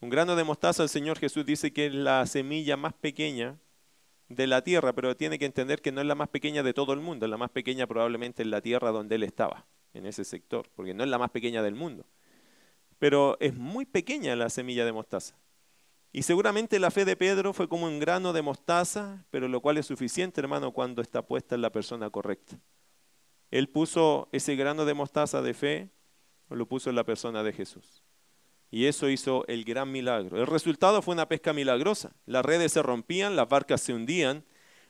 Un grano de mostaza, el Señor Jesús dice que es la semilla más pequeña de la tierra, pero tiene que entender que no es la más pequeña de todo el mundo, es la más pequeña probablemente en la tierra donde él estaba, en ese sector, porque no es la más pequeña del mundo. Pero es muy pequeña la semilla de mostaza. Y seguramente la fe de Pedro fue como un grano de mostaza, pero lo cual es suficiente, hermano, cuando está puesta en la persona correcta. Él puso ese grano de mostaza de fe, lo puso en la persona de Jesús. Y eso hizo el gran milagro. El resultado fue una pesca milagrosa. Las redes se rompían, las barcas se hundían,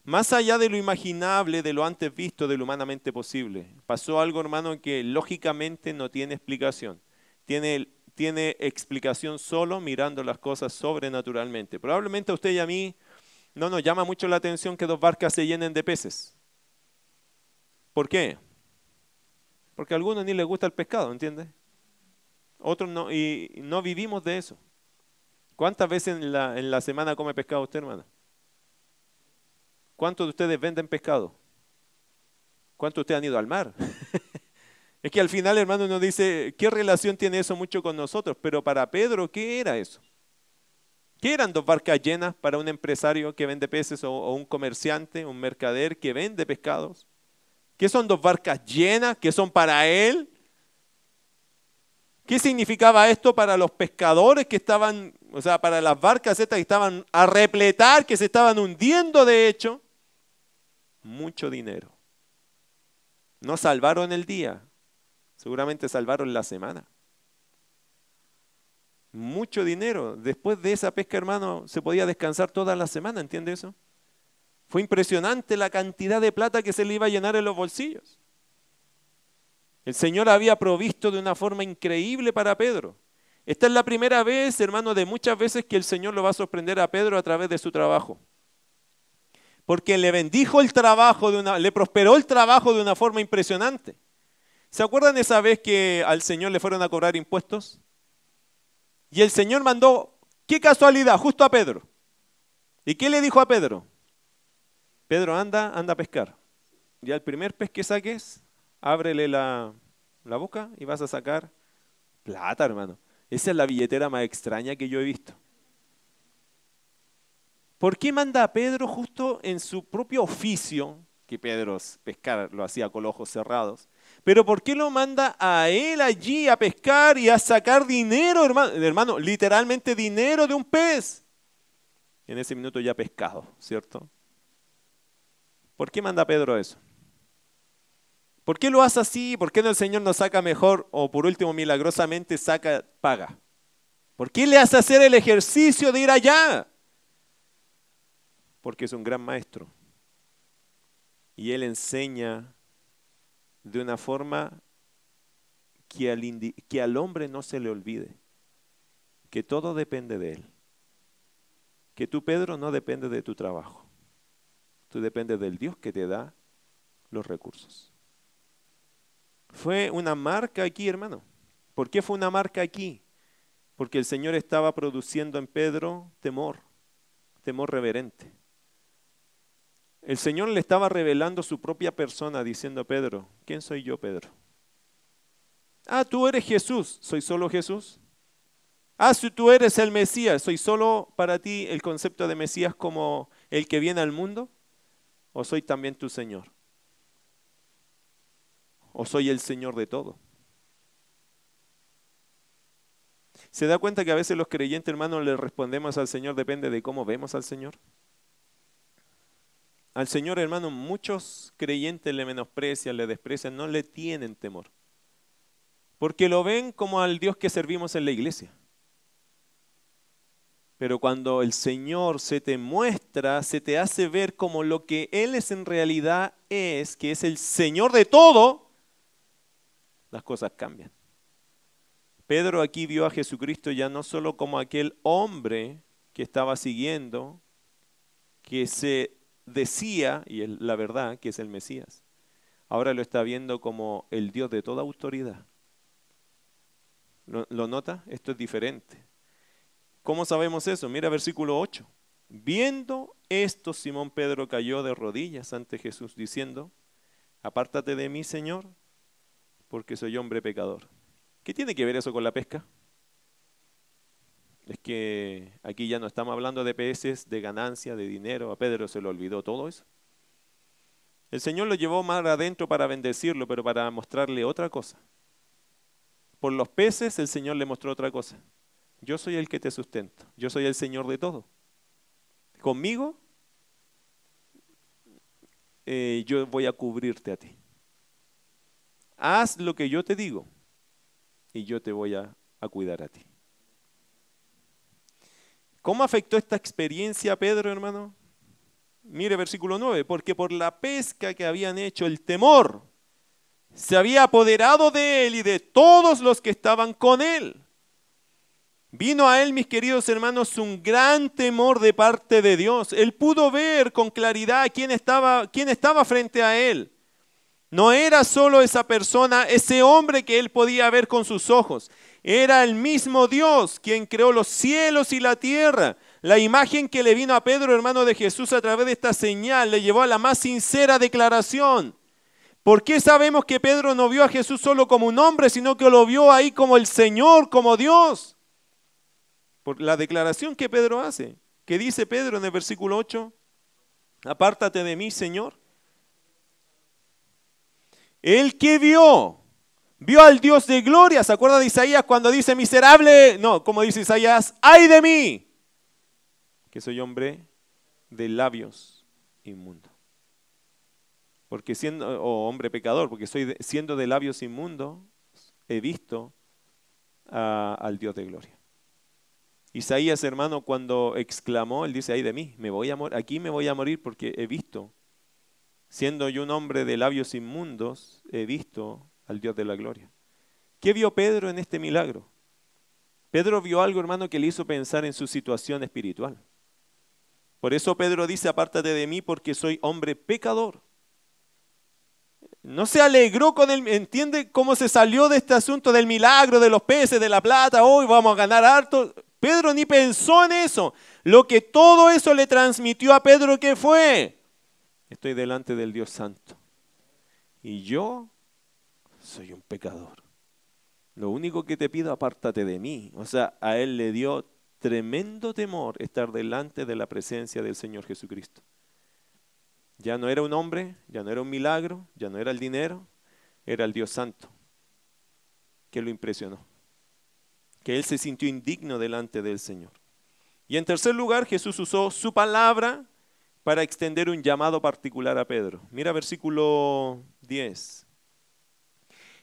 más allá de lo imaginable, de lo antes visto, de lo humanamente posible. Pasó algo, hermano, que lógicamente no tiene explicación. Tiene, tiene explicación solo mirando las cosas sobrenaturalmente. Probablemente a usted y a mí no nos llama mucho la atención que dos barcas se llenen de peces. ¿Por qué? Porque a algunos ni les gusta el pescado, ¿entiende? Otros no, y no vivimos de eso. ¿Cuántas veces en la, en la semana come pescado usted, hermana? ¿Cuántos de ustedes venden pescado? ¿Cuántos de ustedes han ido al mar? es que al final, hermano, uno dice, ¿qué relación tiene eso mucho con nosotros? Pero para Pedro, ¿qué era eso? ¿Qué eran dos barcas llenas para un empresario que vende peces o, o un comerciante, un mercader que vende pescados? ¿Qué son dos barcas llenas que son para él? ¿Qué significaba esto para los pescadores que estaban, o sea, para las barcas estas que estaban a repletar, que se estaban hundiendo de hecho? Mucho dinero. No salvaron el día, seguramente salvaron la semana. Mucho dinero. Después de esa pesca, hermano, se podía descansar toda la semana, ¿entiende eso? Fue impresionante la cantidad de plata que se le iba a llenar en los bolsillos. El Señor había provisto de una forma increíble para Pedro. Esta es la primera vez, hermano, de muchas veces que el Señor lo va a sorprender a Pedro a través de su trabajo. Porque le bendijo el trabajo, de una, le prosperó el trabajo de una forma impresionante. ¿Se acuerdan esa vez que al Señor le fueron a cobrar impuestos? Y el Señor mandó, qué casualidad, justo a Pedro. ¿Y qué le dijo a Pedro? Pedro, anda, anda a pescar. Y al primer pez que saques, ábrele la, boca y vas a sacar plata, hermano. Esa es la billetera más extraña que yo he visto. ¿Por qué manda a Pedro justo en su propio oficio, que Pedro pescar lo hacía con los ojos cerrados, pero ¿por qué lo manda a él allí a pescar y a sacar dinero, hermano? literalmente dinero de un pez? En ese minuto ya pescado, ¿cierto? ¿Por qué manda a Pedro eso? ¿Por qué lo hace así? ¿Por qué no el Señor nos saca mejor o por último milagrosamente saca, paga? ¿Por qué le hace hacer el ejercicio de ir allá? Porque es un gran maestro. Y él enseña de una forma que al, que al hombre no se le olvide que todo depende de él. Que tú, Pedro, no depende de tu trabajo. Tú dependes del Dios que te da los recursos. Fue una marca aquí, hermano. ¿Por qué fue una marca aquí? Porque el Señor estaba produciendo en Pedro temor, temor reverente. El Señor le estaba revelando su propia persona diciendo a Pedro, ¿quién soy yo, Pedro? Ah, tú eres Jesús, ¿soy solo Jesús? Ah, si tú eres el Mesías, ¿soy solo para ti el concepto de Mesías como el que viene al mundo? ¿O soy también tu Señor? ¿O soy el Señor de todo? ¿Se da cuenta que a veces los creyentes hermanos le respondemos al Señor depende de cómo vemos al Señor? Al Señor hermano muchos creyentes le menosprecian, le desprecian, no le tienen temor. Porque lo ven como al Dios que servimos en la iglesia. Pero cuando el Señor se te muestra, se te hace ver como lo que Él es en realidad es, que es el Señor de todo, las cosas cambian. Pedro aquí vio a Jesucristo ya no solo como aquel hombre que estaba siguiendo, que se decía, y es la verdad, que es el Mesías. Ahora lo está viendo como el Dios de toda autoridad. ¿Lo, ¿Lo, nota? Esto es diferente. ¿Cómo sabemos eso? Mira versículo 8. Viendo esto, Simón Pedro cayó de rodillas ante Jesús, diciendo, apártate de mí, Señor, porque soy hombre pecador. ¿Qué tiene que ver eso con la pesca? Es que aquí ya no estamos hablando de peces, de ganancia, de dinero. A Pedro se le olvidó todo eso. El Señor lo llevó más adentro para bendecirlo, pero para mostrarle otra cosa. Por los peces el Señor le mostró otra cosa. Yo soy el que te sustento. Yo soy el Señor de todo. Conmigo eh, yo voy a cubrirte a ti. Haz lo que yo te digo y yo te voy a, a cuidar a ti. ¿Cómo afectó esta experiencia a Pedro, hermano? Mire versículo 9, porque por la pesca que habían hecho el temor se había apoderado de él y de todos los que estaban con él. Vino a él, mis queridos hermanos, un gran temor de parte de Dios. Él pudo ver con claridad quién estaba, quién estaba frente a él. No era solo esa persona, ese hombre que él podía ver con sus ojos. Era el mismo Dios quien creó los cielos y la tierra. La imagen que le vino a Pedro, hermano de Jesús, a través de esta señal, le llevó a la más sincera declaración. ¿Por qué sabemos que Pedro no vio a Jesús solo como un hombre, sino que lo vio ahí como el Señor, como Dios? Por la declaración que Pedro hace. ¿Qué dice Pedro en el versículo 8? Apártate de mí, Señor. El que vio, vio al Dios de gloria. ¿Se acuerda de Isaías cuando dice miserable? No, como dice Isaías, ay de mí, que soy hombre de labios inmundos. Porque siendo, o hombre pecador, porque soy siendo de labios inmundos, he visto al Dios de gloria. Isaías, hermano, cuando exclamó, él dice, ay de mí, me voy a aquí me voy a morir porque he visto, siendo yo un hombre de labios inmundos, he visto al Dios de la gloria. ¿Qué vio Pedro en este milagro? Pedro vio algo, hermano, que le hizo pensar en su situación espiritual. Por eso Pedro dice, apártate de mí porque soy hombre pecador. No se alegró con él, entiende cómo se salió de este asunto del milagro, de los peces, de la plata, hoy vamos a ganar harto. Pedro ni pensó en eso. Lo que todo eso le transmitió a Pedro, ¿qué fue? Estoy delante del Dios Santo. Y yo soy un pecador. Lo único que te pido, apártate de mí. O sea, a él le dio tremendo temor estar delante de la presencia del Señor Jesucristo. Ya no era un hombre, ya no era un milagro, ya no era el dinero, era el Dios Santo que lo impresionó que él se sintió indigno delante del Señor. Y en tercer lugar, Jesús usó su palabra para extender un llamado particular a Pedro. Mira versículo 10.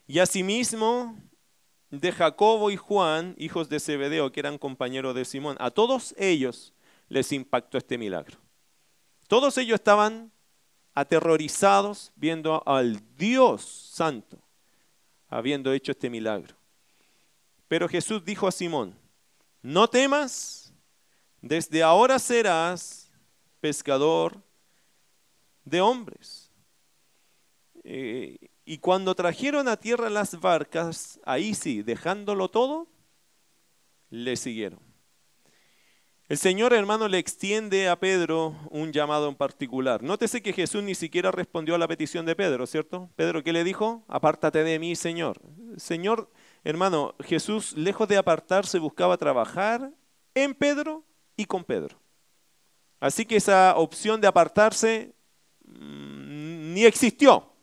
Y asimismo de Jacobo y Juan, hijos de Zebedeo, que eran compañeros de Simón. A todos ellos les impactó este milagro. Todos ellos estaban aterrorizados viendo al Dios Santo habiendo hecho este milagro. Pero Jesús dijo a Simón, no temas, desde ahora serás pescador de hombres. Eh, y cuando trajeron a tierra las barcas, ahí sí, dejándolo todo, le siguieron. El Señor, hermano, le extiende a Pedro un llamado en particular. Nótese que Jesús ni siquiera respondió a la petición de Pedro, ¿cierto? Pedro, ¿qué le dijo? Apártate de mí, Señor. Señor, hermano, Jesús, lejos de apartarse, buscaba trabajar en Pedro y con Pedro. Así que esa opción de apartarse mm, ni existió.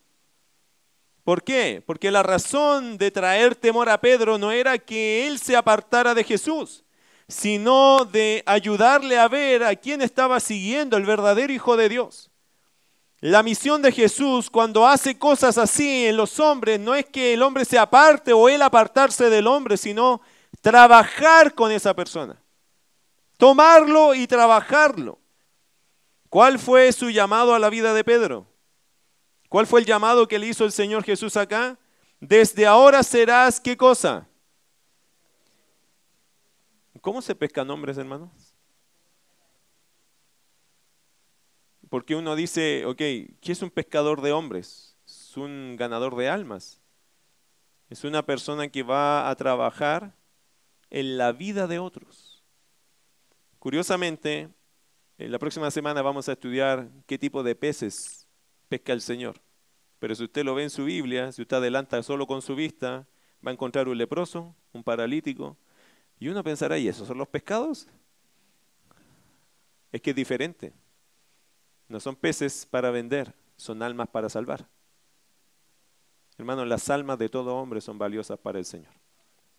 ¿Por qué? Porque la razón de traer temor a Pedro no era que él se apartara de Jesús sino de ayudarle a ver a quién estaba siguiendo el verdadero Hijo de Dios. La misión de Jesús cuando hace cosas así en los hombres no es que el hombre se aparte o él apartarse del hombre, sino trabajar con esa persona. Tomarlo y trabajarlo. ¿Cuál fue su llamado a la vida de Pedro? ¿Cuál fue el llamado que le hizo el Señor Jesús acá? Desde ahora serás, ¿qué cosa? ¿Cómo se pescan hombres, hermanos? Porque uno dice, ok, ¿qué es un pescador de hombres? Es un ganador de almas. Es una persona que va a trabajar en la vida de otros. Curiosamente, en la próxima semana vamos a estudiar qué tipo de peces pesca el Señor. Pero si usted lo ve en su Biblia, si usted adelanta solo con su vista, va a encontrar un leproso, un paralítico, y uno pensará, ¿y esos son los pescados? Es que es diferente. No son peces para vender, son almas para salvar. Hermanos, las almas de todo hombre son valiosas para el Señor.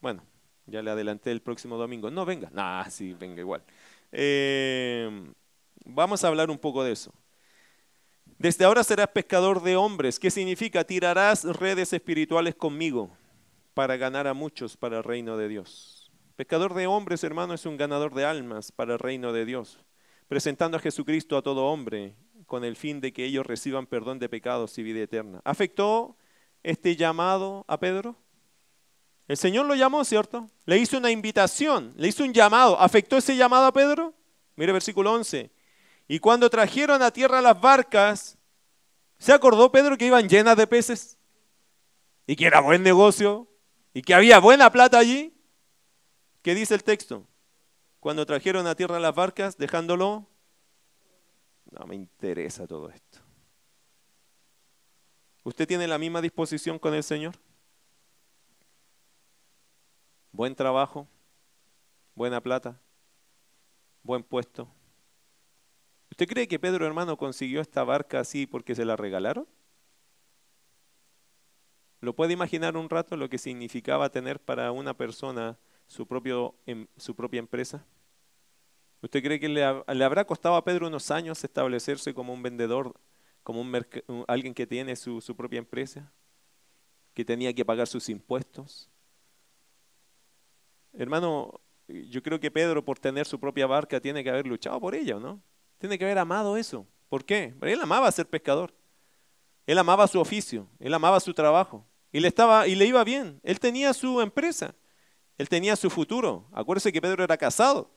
Bueno, ya le adelanté el próximo domingo. No, venga. Nah, sí, venga igual. Eh, vamos a hablar un poco de eso. Desde ahora serás pescador de hombres. ¿Qué significa? Tirarás redes espirituales conmigo para ganar a muchos para el reino de Dios. Pescador de hombres, hermano, es un ganador de almas para el reino de Dios, presentando a Jesucristo a todo hombre con el fin de que ellos reciban perdón de pecados y vida eterna. ¿Afectó este llamado a Pedro? El Señor lo llamó, ¿cierto? Le hizo una invitación, le hizo un llamado. ¿Afectó ese llamado a Pedro? Mire versículo 11. Y cuando trajeron a tierra las barcas, ¿se acordó Pedro que iban llenas de peces? Y que era buen negocio, y que había buena plata allí. ¿Qué dice el texto? Cuando trajeron a tierra las barcas, dejándolo, no me interesa todo esto. ¿Usted tiene la misma disposición con el Señor? Buen trabajo, buena plata, buen puesto. ¿Usted cree que Pedro hermano consiguió esta barca así porque se la regalaron? ¿Lo puede imaginar un rato lo que significaba tener para una persona su, propio, em, su propia empresa? ¿Usted cree que le, habrá costado a Pedro unos años establecerse como un vendedor, como un alguien que tiene su, su propia empresa, que tenía que pagar sus impuestos? Hermano, yo creo que Pedro por tener su propia barca tiene que haber luchado por ella, ¿no? Tiene que haber amado eso. ¿Por qué? Él amaba ser pescador. Él amaba su oficio, él amaba su trabajo y le estaba y le iba bien. Él tenía su empresa. Él tenía su futuro. Acuérdese que Pedro era casado.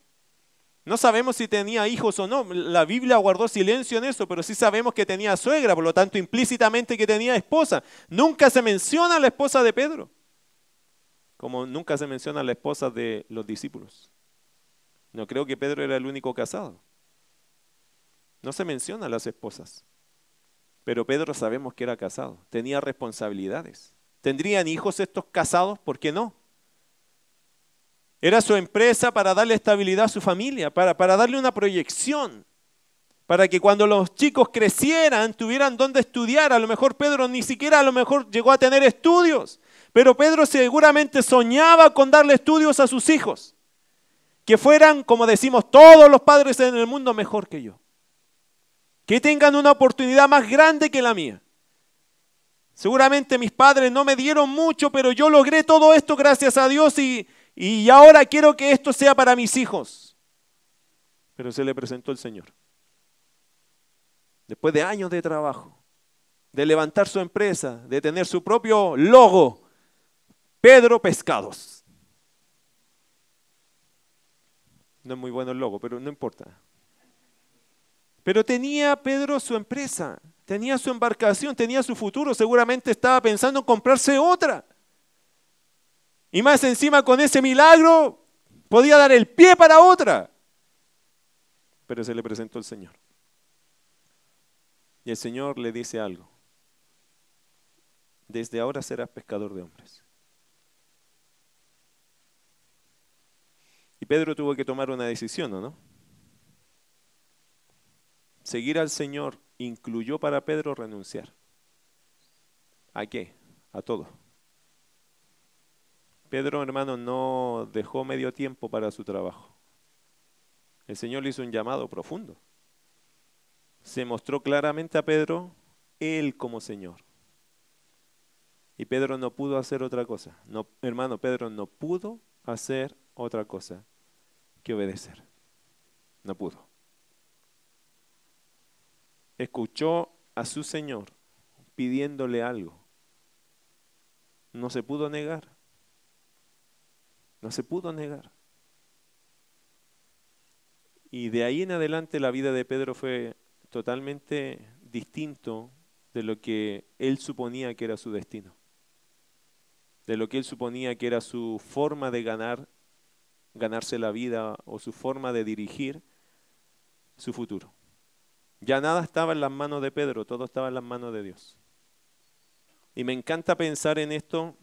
No sabemos si tenía hijos o no. La Biblia guardó silencio en eso, pero sí sabemos que tenía suegra, por lo tanto implícitamente que tenía esposa. Nunca se menciona la esposa de Pedro, como nunca se menciona la esposa de los discípulos. No creo que Pedro era el único casado. No se menciona las esposas. Pero Pedro sabemos que era casado, tenía responsabilidades. ¿Tendrían hijos estos casados? ¿Por qué no? Era su empresa para darle estabilidad a su familia, para, darle una proyección, para que cuando los chicos crecieran tuvieran dónde estudiar. A lo mejor Pedro ni siquiera a lo mejor llegó a tener estudios, pero Pedro seguramente soñaba con darle estudios a sus hijos, que fueran, como decimos todos los padres en el mundo, mejor que yo. Que tengan una oportunidad más grande que la mía. Seguramente mis padres no me dieron mucho, pero yo logré todo esto gracias a Dios y, y ahora quiero que esto sea para mis hijos. Pero se le presentó el Señor. Después de años de trabajo, de levantar su empresa, de tener su propio logo, Pedro Pescados. No es muy bueno el logo, pero no importa. Pero tenía Pedro su empresa, tenía su embarcación, tenía su futuro, seguramente estaba pensando en comprarse otra. Y más encima con ese milagro podía dar el pie para otra. Pero se le presentó el Señor. Y el Señor le dice algo. Desde ahora serás pescador de hombres. Y Pedro tuvo que tomar una decisión, ¿o no? Seguir al Señor incluyó para Pedro renunciar. ¿A qué? A todo. Pedro, hermano, no dejó medio tiempo para su trabajo. El Señor le hizo un llamado profundo. Se mostró claramente a Pedro Él como Señor. Y Pedro no pudo hacer otra cosa. No, hermano, Pedro no pudo hacer otra cosa que obedecer. No pudo. Escuchó a su Señor pidiéndole algo. No se pudo negar. No se pudo negar. Y de ahí en adelante la vida de Pedro fue totalmente distinto de lo que él suponía que era su destino, de lo que él suponía que era su forma de ganar, ganarse la vida o su forma de dirigir su futuro. Ya nada estaba en las manos de Pedro, todo estaba en las manos de Dios. Y me encanta pensar en esto.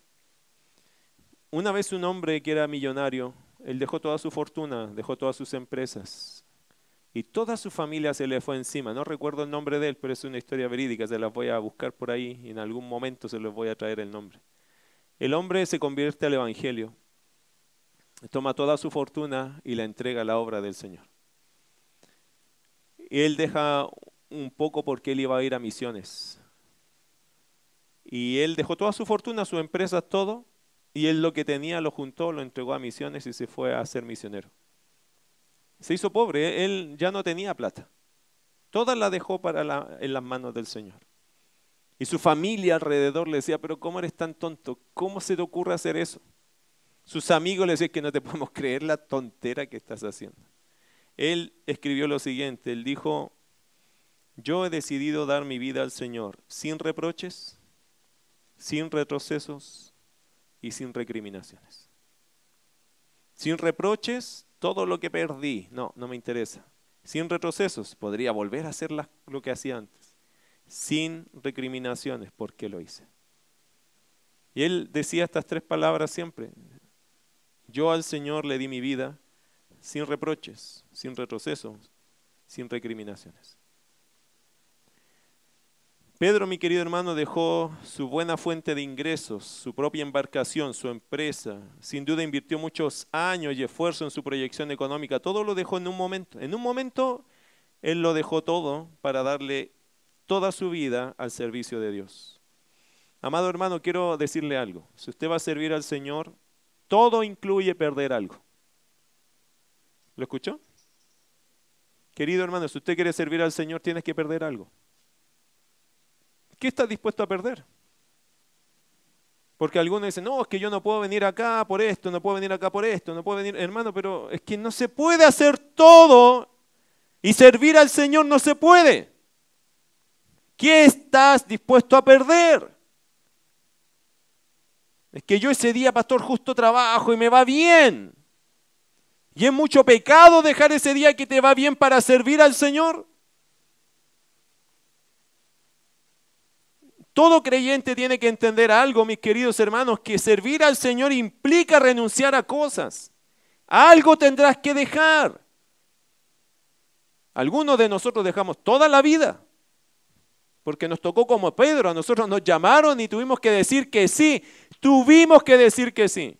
Una vez un hombre que era millonario, él dejó toda su fortuna, dejó todas sus empresas, y toda su familia se le fue encima. No recuerdo el nombre de él, pero es una historia verídica, se la voy a buscar por ahí y en algún momento se les voy a traer el nombre. El hombre se convierte al Evangelio, toma toda su fortuna y la entrega a la obra del Señor. Él deja un poco porque él iba a ir a misiones. Y él dejó toda su fortuna, su empresa, todo, y él lo que tenía lo juntó, lo entregó a misiones y se fue a ser misionero se hizo pobre, él ya no tenía plata. Toda la dejó para en las manos del Señor. Y su familia alrededor le decía, pero ¿cómo eres tan tonto? ¿Cómo se te ocurre hacer eso? Sus amigos le decían que no te podemos creer la tontera que estás haciendo. Él escribió lo siguiente, él dijo, yo he decidido dar mi vida al Señor sin reproches, sin retrocesos y sin recriminaciones. Sin reproches, todo lo que perdí, no, no me interesa. Sin retrocesos, podría volver a hacer lo que hacía antes. Sin recriminaciones, ¿por qué lo hice? Y él decía estas tres palabras siempre. Yo al Señor le di mi vida sin reproches, sin retrocesos, sin recriminaciones. Pedro, mi querido hermano, dejó su buena fuente de ingresos, su propia embarcación, su empresa. Sin duda invirtió muchos años y esfuerzo en su proyección económica. Todo lo dejó en un momento. En un momento, él lo dejó todo para darle toda su vida al servicio de Dios. Amado hermano, quiero decirle algo. Si usted va a servir al Señor, todo incluye perder algo. ¿Lo escuchó? Querido hermano, si usted quiere servir al Señor, tienes que perder algo. ¿qué estás dispuesto a perder? Porque algunos dicen, no, es que yo no puedo venir acá por esto, no puedo venir acá por esto, no puedo venir, hermano, pero es que no se puede hacer todo y servir al Señor no se puede. ¿Qué estás dispuesto a perder? Es que yo ese día, pastor, justo trabajo y me va bien. Y es mucho pecado dejar ese día que te va bien para servir al Señor. Todo creyente tiene que entender algo, mis queridos hermanos, que servir al Señor implica renunciar a cosas. Algo tendrás que dejar. Algunos de nosotros dejamos toda la vida, porque nos tocó como Pedro, a nosotros nos llamaron y tuvimos que decir que sí, tuvimos que decir que sí.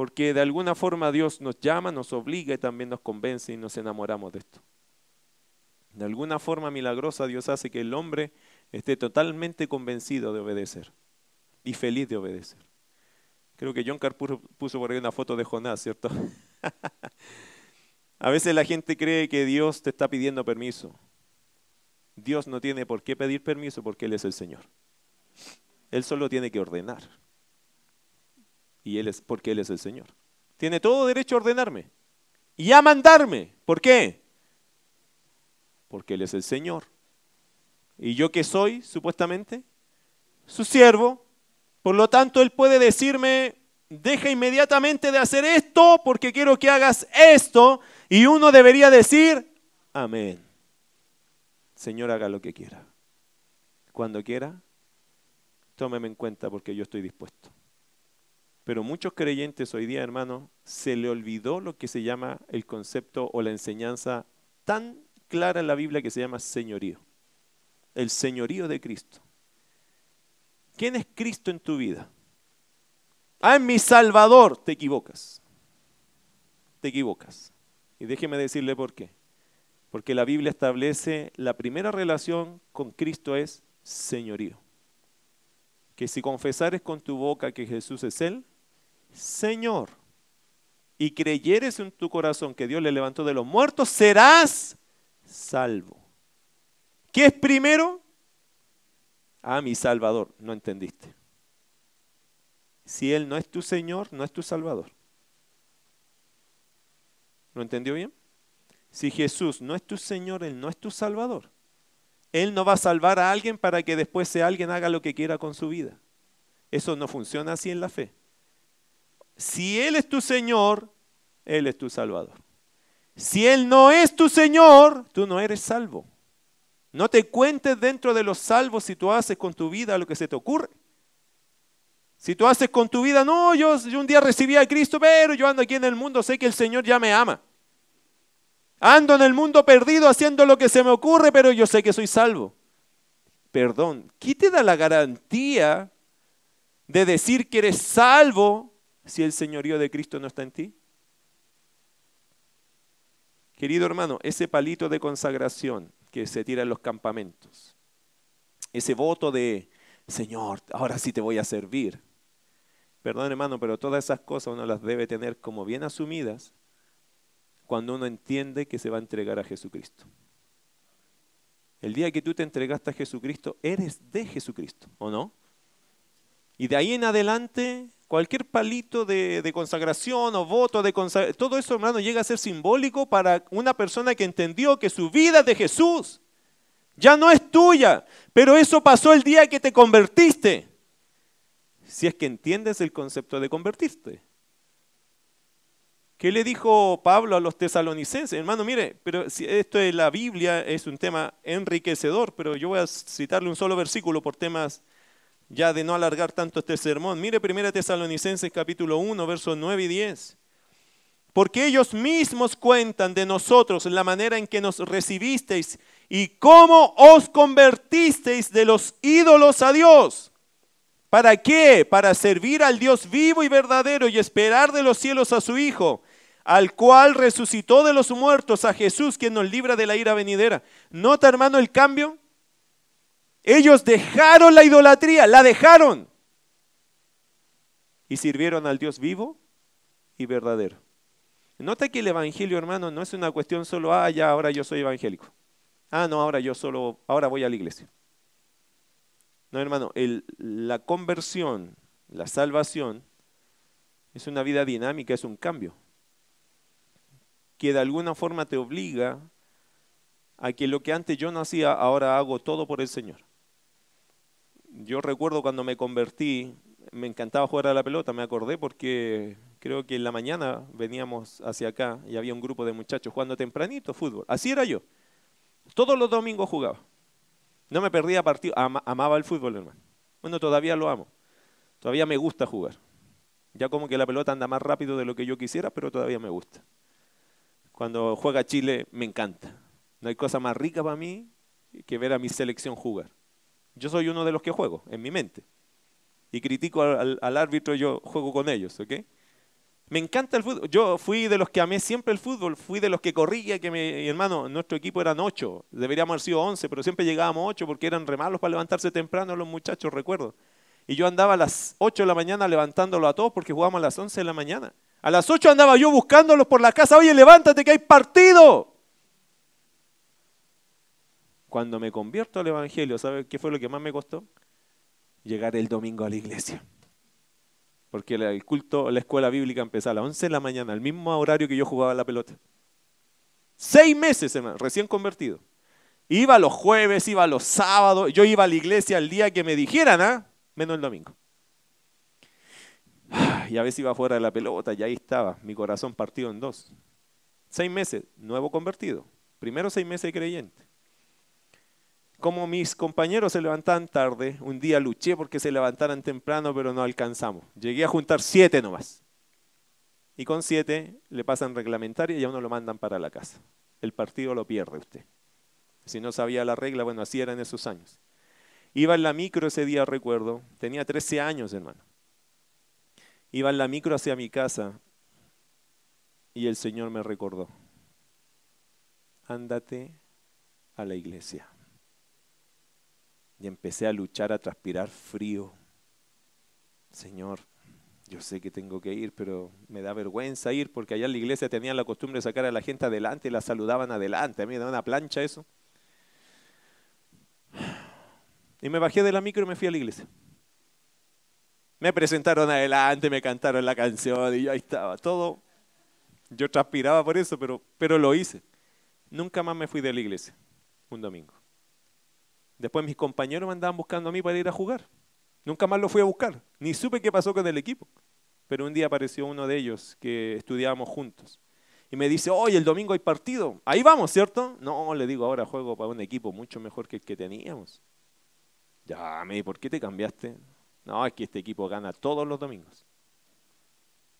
Porque de alguna forma Dios nos llama, nos obliga y también nos convence y nos enamoramos de esto. De alguna forma milagrosa Dios hace que el hombre esté totalmente convencido de obedecer y feliz de obedecer. Creo que John Carr puso por ahí una foto de Jonás, ¿cierto? A veces la gente cree que Dios te está pidiendo permiso. Dios no tiene por qué pedir permiso porque Él es el Señor. Él solo tiene que ordenar. Y Él es porque Él es el Señor. Tiene todo derecho a ordenarme y a mandarme. ¿Por qué? Porque Él es el Señor. ¿Y yo que soy, supuestamente? Su siervo. Por lo tanto, Él puede decirme, deja inmediatamente de hacer esto porque quiero que hagas esto. Y uno debería decir, amén. Señor, haga lo que quiera. Cuando quiera, tómeme en cuenta porque yo estoy dispuesto. Pero muchos creyentes hoy día, hermano, se le olvidó lo que se llama el concepto o la enseñanza tan clara en la Biblia que se llama señorío. El señorío de Cristo. ¿Quién es Cristo en tu vida? Ah, mi Salvador, te equivocas. Te equivocas. Y déjeme decirle por qué. Porque la Biblia establece la primera relación con Cristo es señorío. Que si confesares con tu boca que Jesús es Él, Señor, y creyeres en tu corazón que Dios le levantó de los muertos, serás salvo. ¿Qué es primero? Ah, mi Salvador, no entendiste. Si Él no es tu Señor, no es tu Salvador. ¿Lo entendió bien? Si Jesús no es tu Señor, Él no es tu Salvador. Él no va a salvar a alguien para que después sea alguien haga lo que quiera con su vida. Eso no funciona así en la fe. Si Él es tu Señor, Él es tu Salvador. Si Él no es tu Señor, tú no eres salvo. No te cuentes dentro de los salvos si tú haces con tu vida lo que se te ocurre. Si tú haces con tu vida, no, yo, un día recibí a Cristo, pero yo ando aquí en el mundo, sé que el Señor ya me ama. Ando en el mundo perdido haciendo lo que se me ocurre, pero yo sé que soy salvo. Perdón, ¿qué te da la garantía de decir que eres salvo si el señorío de Cristo no está en ti? Querido hermano, ese palito de consagración que se tira en los campamentos. Ese voto de, Señor, ahora sí te voy a servir. Perdón hermano, pero todas esas cosas uno las debe tener como bien asumidas cuando uno entiende que se va a entregar a Jesucristo. El día que tú te entregaste a Jesucristo, eres de Jesucristo, ¿o no? Y de ahí en adelante, cualquier palito de, consagración o voto de consagración, todo eso, hermano, llega a ser simbólico para una persona que entendió que su vida es de Jesús. Ya no es tuya, pero eso pasó el día que te convertiste. Si es que entiendes el concepto de convertirte. ¿Qué le dijo Pablo a los tesalonicenses? Hermano, mire, pero si esto de la Biblia es un tema enriquecedor, pero yo voy a citarle un solo versículo por temas ya de no alargar tanto este sermón. Mire 1 Tesalonicenses capítulo 1, versos 9 y 10. Porque ellos mismos cuentan de nosotros la manera en que nos recibisteis y cómo os convertisteis de los ídolos a Dios. ¿Para qué? Para servir al Dios vivo y verdadero y esperar de los cielos a su Hijo, al cual resucitó de los muertos, a Jesús, quien nos libra de la ira venidera. ¿Nota, hermano, el cambio? Ellos dejaron la idolatría, la dejaron. Y sirvieron al Dios vivo y verdadero. Nota que el Evangelio, hermano, no es una cuestión solo, ah, ya, ahora yo soy evangélico. Ah, no, ahora yo solo, ahora voy a la iglesia. No, hermano, la conversión, la salvación, es una vida dinámica, es un cambio. Que de alguna forma te obliga a que lo que antes yo no hacía, ahora hago todo por el Señor. Yo recuerdo cuando me convertí, me encantaba jugar a la pelota, me acordé porque creo que en la mañana veníamos hacia acá y había un grupo de muchachos jugando tempranito fútbol. Así era yo. Todos los domingos jugaba. No me perdía partido, amaba el fútbol, hermano. Bueno, todavía lo amo. Todavía me gusta jugar. Ya como que la pelota anda más rápido de lo que yo quisiera, pero todavía me gusta. Cuando juega Chile, me encanta. No hay cosa más rica para mí que ver a mi selección jugar. Yo soy uno de los que juego, en mi mente. Y critico al, árbitro, yo juego con ellos, ¿ok? Me encanta el fútbol. Yo fui de los que amé siempre el fútbol, fui de los que corría, que mi hermano, nuestro equipo eran ocho, deberíamos haber sido once, pero siempre llegábamos ocho porque eran re malos para levantarse temprano los muchachos, recuerdo. Y yo andaba a las ocho de la mañana levantándolo a todos porque jugábamos a las once de la mañana. A las ocho andaba yo buscándolos por la casa, oye, levántate que hay partido. Cuando me convierto al Evangelio, ¿sabes qué fue lo que más me costó? Llegar el domingo a la iglesia. Porque el culto, la escuela bíblica empezaba a las 11 de la mañana, al mismo horario que yo jugaba la pelota. Seis meses, recién convertido. Iba los jueves, iba los sábados, yo iba a la iglesia el día que me dijeran, ¿ah? Menos el domingo. Y a veces iba fuera de la pelota y ahí estaba, mi corazón partido en dos. Seis meses, nuevo convertido. Primero seis meses de creyente como mis compañeros se levantaban tarde, un día luché porque se levantaran temprano, pero no alcanzamos. Llegué a juntar siete nomás. Y con siete le pasan reglamentaria y a uno lo mandan para la casa. El partido lo pierde usted. Si no sabía la regla, bueno, así era en esos años. Iba en la micro ese día, recuerdo. Tenía 13 años, hermano. Iba en la micro hacia mi casa y el Señor me recordó. Ándate a la iglesia. Y empecé a luchar, a transpirar frío. Señor, yo sé que tengo que ir, pero me da vergüenza ir porque allá en la iglesia tenían la costumbre de sacar a la gente adelante y la saludaban adelante. A mí me daban una plancha eso. Y me bajé de la micro y me fui a la iglesia. Me presentaron adelante, me cantaron la canción y yo ahí estaba. Todo. Yo transpiraba por eso, pero, pero lo hice. Nunca más me fui de la iglesia un domingo. Después mis compañeros me andaban buscando a mí para ir a jugar. Nunca más lo fui a buscar, ni supe qué pasó con el equipo. Pero un día apareció uno de ellos que estudiábamos juntos. Y me dice, oye, el domingo hay partido. Ahí vamos, ¿cierto? No, le digo, ahora juego para un equipo mucho mejor que el que teníamos. Ya, me ¿por qué te cambiaste? No, es que este equipo gana todos los domingos.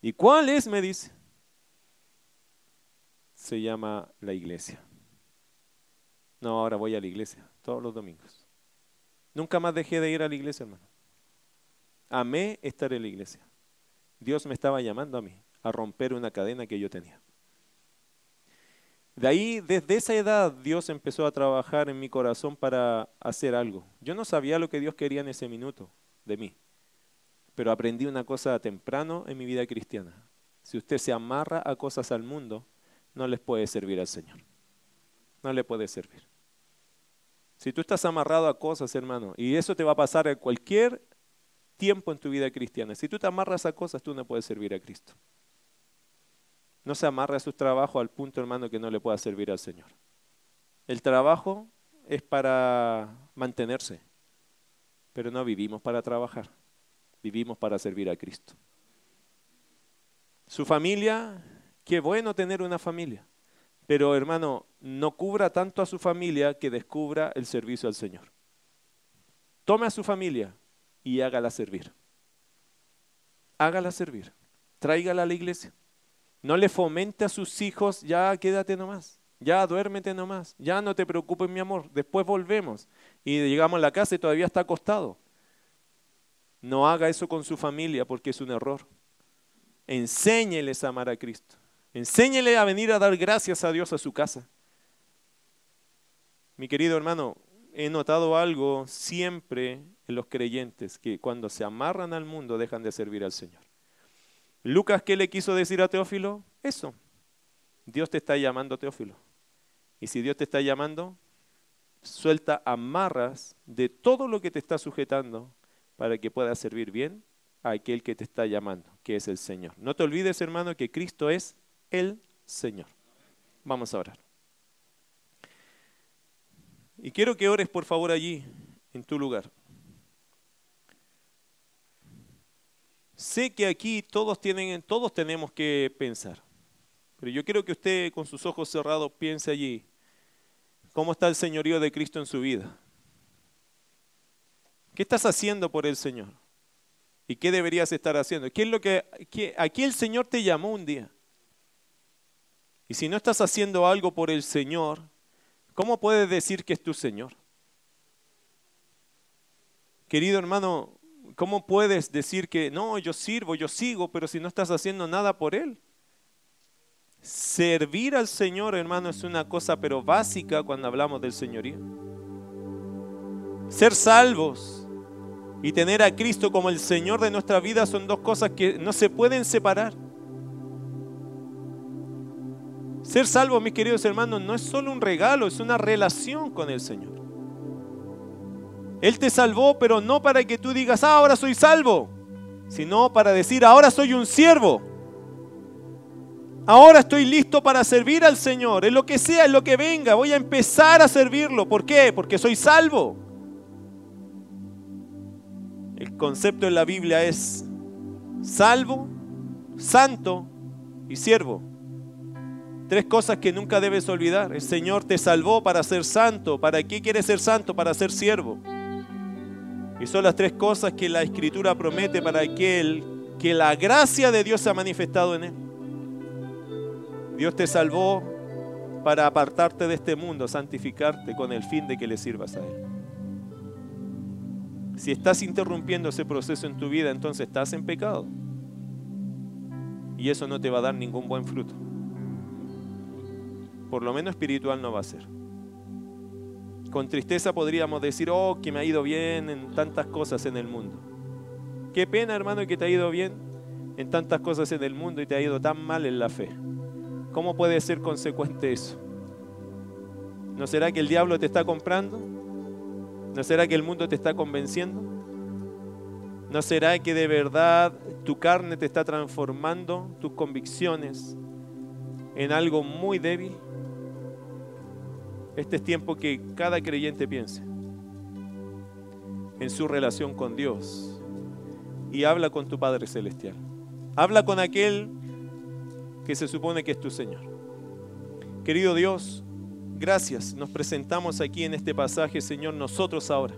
¿Y cuál es? Me dice. Se llama la iglesia. No, ahora voy a la iglesia todos los domingos. Nunca más dejé de ir a la iglesia, hermano. Amé estar en la iglesia. Dios me estaba llamando a mí a romper una cadena que yo tenía. De ahí, desde esa edad, Dios empezó a trabajar en mi corazón para hacer algo. Yo no sabía lo que Dios quería en ese minuto de mí, pero aprendí una cosa temprano en mi vida cristiana. Si usted se amarra a cosas al mundo, no les puede servir al Señor. No le puede servir. Si tú estás amarrado a cosas, hermano, y eso te va a pasar en cualquier tiempo en tu vida cristiana, si tú te amarras a cosas, tú no puedes servir a Cristo. No se amarra a su trabajo al punto, hermano, que no le pueda servir al Señor. El trabajo es para mantenerse, pero no vivimos para trabajar, vivimos para servir a Cristo. Su familia, qué bueno tener una familia. Pero hermano, no cubra tanto a su familia que descubra el servicio al Señor. Tome a su familia y hágala servir. Hágala servir. Tráigala a la iglesia. No le fomente a sus hijos, ya quédate nomás, ya duérmete nomás, ya no te preocupes mi amor, después volvemos. Y llegamos a la casa y todavía está acostado. No haga eso con su familia porque es un error. Enséñeles a amar a Cristo. Enséñele a venir a dar gracias a Dios a su casa. Mi querido hermano, he notado algo siempre en los creyentes, que cuando se amarran al mundo dejan de servir al Señor. Lucas, ¿qué le quiso decir a Teófilo? Eso. Dios te está llamando, Teófilo. Y si Dios te está llamando, suelta amarras de todo lo que te está sujetando para que puedas servir bien a aquel que te está llamando, que es el Señor. No te olvides, hermano, que Cristo es el Señor. Vamos a orar. Y quiero que ores por favor allí, en tu lugar. Sé que aquí todos, tienen, todos tenemos que pensar, pero yo quiero que usted con sus ojos cerrados piense allí cómo está el señorío de Cristo en su vida. ¿Qué estás haciendo por el Señor? ¿Y qué deberías estar haciendo? ¿Qué es lo que, que aquí el Señor te llamó un día? Y si no estás haciendo algo por el Señor, ¿cómo puedes decir que es tu Señor? Querido hermano, ¿cómo puedes decir que no, yo sirvo, yo sigo, pero si no estás haciendo nada por Él? Servir al Señor, hermano, es una cosa pero básica cuando hablamos del señorío. Ser salvos y tener a Cristo como el Señor de nuestra vida son dos cosas que no se pueden separar. Ser salvo, mis queridos hermanos, no es solo un regalo, es una relación con el Señor. Él te salvó, pero no para que tú digas, ah, ahora soy salvo, sino para decir, ahora soy un siervo. Ahora estoy listo para servir al Señor, en lo que sea, en lo que venga, voy a empezar a servirlo. ¿Por qué? Porque soy salvo. El concepto en la Biblia es salvo, santo y siervo. Tres cosas que nunca debes olvidar. El Señor te salvó para ser santo. ¿Para qué quieres ser santo? Para ser siervo. Y son las tres cosas que la Escritura promete para aquel que la gracia de Dios se ha manifestado en él. Dios te salvó para apartarte de este mundo, santificarte con el fin de que le sirvas a Él. Si estás interrumpiendo ese proceso en tu vida, entonces estás en pecado. Y eso no te va a dar ningún buen fruto. Por lo menos espiritual no va a ser. Con tristeza podríamos decir, oh, que me ha ido bien en tantas cosas en el mundo. Qué pena, hermano, que te ha ido bien en tantas cosas en el mundo y te ha ido tan mal en la fe. ¿Cómo puede ser consecuente eso? ¿No será que el diablo te está comprando? ¿No será que el mundo te está convenciendo? ¿No será que de verdad tu carne te está transformando, tus convicciones, en algo muy débil? Este es tiempo que cada creyente piense en su relación con Dios y habla con tu Padre Celestial. Habla con aquel que se supone que es tu Señor. Querido Dios, gracias. Nos presentamos aquí en este pasaje, Señor, nosotros ahora.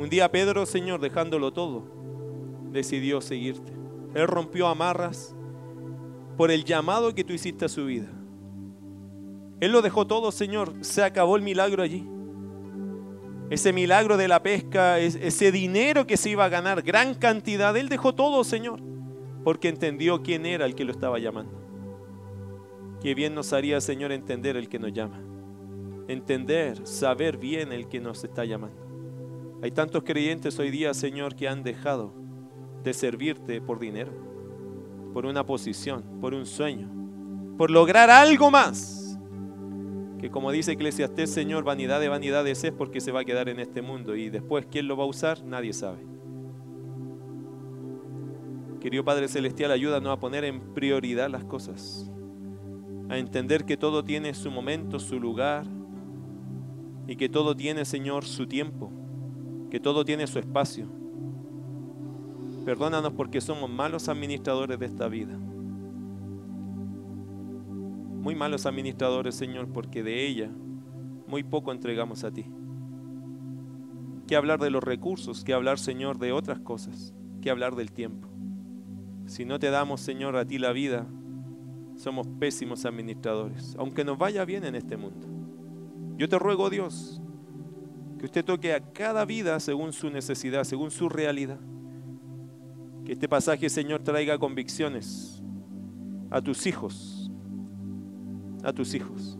Un día Pedro, Señor, dejándolo todo, decidió seguirte. Él rompió amarras por el llamado que tú hiciste a su vida. Él lo dejó todo, Señor. Se acabó el milagro allí. Ese milagro de la pesca, ese dinero que se iba a ganar, gran cantidad. Él dejó todo, Señor, porque entendió quién era el que lo estaba llamando. Qué bien nos haría, Señor, entender el que nos llama. Entender, saber bien el que nos está llamando. Hay tantos creyentes hoy día, Señor, que han dejado de servirte por dinero, por una posición, por un sueño, por lograr algo más que como dice Eclesiastés, Señor, vanidad de vanidades es porque se va a quedar en este mundo y después quién lo va a usar, nadie sabe. Querido Padre Celestial, ayúdanos a poner en prioridad las cosas, a entender que todo tiene su momento, su lugar y que todo tiene, Señor, su tiempo, que todo tiene su espacio. Perdónanos porque somos malos administradores de esta vida muy malos administradores, Señor, porque de ella muy poco entregamos a ti. Que hablar de los recursos, que hablar, Señor, de otras cosas, que hablar del tiempo. Si no te damos, Señor, a ti la vida, somos pésimos administradores, aunque nos vaya bien en este mundo. Yo te ruego, Dios, que usted toque a cada vida según su necesidad, según su realidad. Que este pasaje, Señor, traiga convicciones a tus hijos a tus hijos.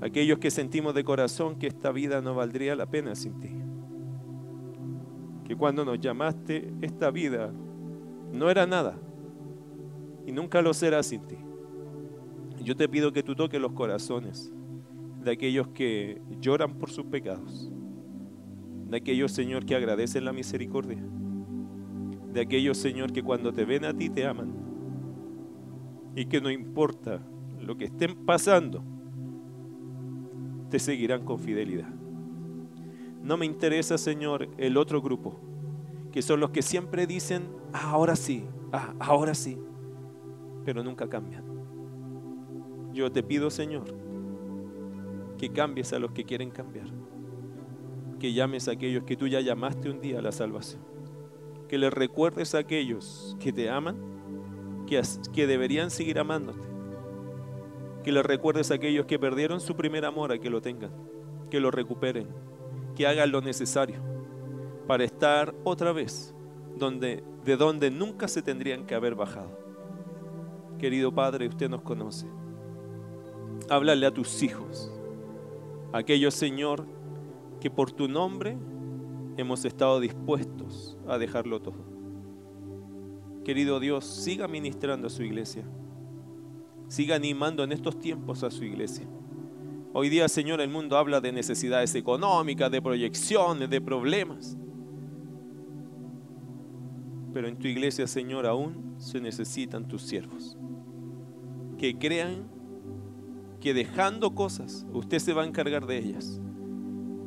Aquellos que sentimos de corazón que esta vida no valdría la pena sin ti. Que cuando nos llamaste, esta vida no era nada y nunca lo será sin ti. Yo te pido que tú toques los corazones de aquellos que lloran por sus pecados, de aquellos, Señor, que agradecen la misericordia, de aquellos, Señor, que cuando te ven a ti te aman y que no importa lo que estén pasando, te seguirán con fidelidad. No me interesa, Señor, el otro grupo, que son los que siempre dicen, ah, ahora sí, ah, ahora sí, pero nunca cambian. Yo te pido, Señor, que cambies a los que quieren cambiar, que llames a aquellos que tú ya llamaste un día a la salvación, que les recuerdes a aquellos que te aman, que, que deberían seguir amándote que le recuerdes a aquellos que perdieron su primer amor a que lo tengan, que lo recuperen, que hagan lo necesario. para estar otra vez donde, de donde nunca se tendrían que haber bajado. Querido Padre, usted nos conoce. Háblale a tus hijos, aquellos, Señor, que por tu nombre hemos estado dispuestos a dejarlo todo. Querido Dios, siga ministrando a su iglesia. Siga animando en estos tiempos a su iglesia. Hoy día, Señor, el mundo habla de necesidades económicas, de proyecciones, de problemas. Pero en tu iglesia, Señor, aún se necesitan tus siervos. Que crean que dejando cosas, usted se va a encargar de ellas.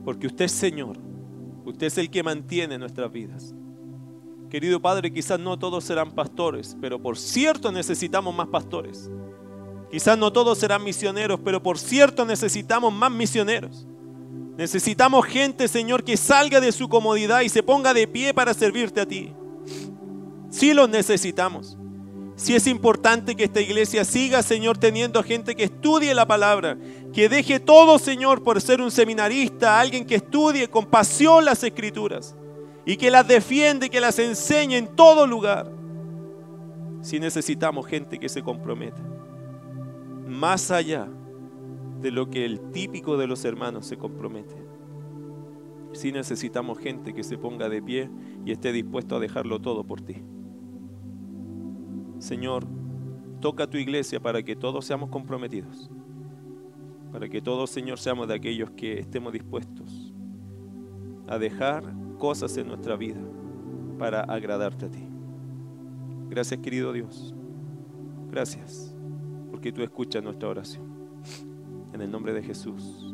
Porque usted es Señor. Usted es el que mantiene nuestras vidas. Querido Padre, quizás no todos serán pastores, pero por cierto necesitamos más pastores. Quizás no todos serán misioneros, pero por cierto necesitamos más misioneros. Necesitamos gente, Señor, que salga de su comodidad y se ponga de pie para servirte a ti. Sí los necesitamos. Sí es importante que esta iglesia siga, Señor, teniendo gente que estudie la palabra, que deje todo, Señor, por ser un seminarista, alguien que estudie con pasión las escrituras y que las defiende, que las enseñe en todo lugar. Si necesitamos gente que se comprometa, más allá de lo que el típico de los hermanos se compromete. Si necesitamos gente que se ponga de pie y esté dispuesto a dejarlo todo por ti. Señor, toca tu iglesia para que todos seamos comprometidos. Para que todos, Señor, seamos de aquellos que estemos dispuestos a dejar cosas en nuestra vida para agradarte a ti. Gracias, querido Dios. Gracias, porque tú escuchas nuestra oración. En el nombre de Jesús.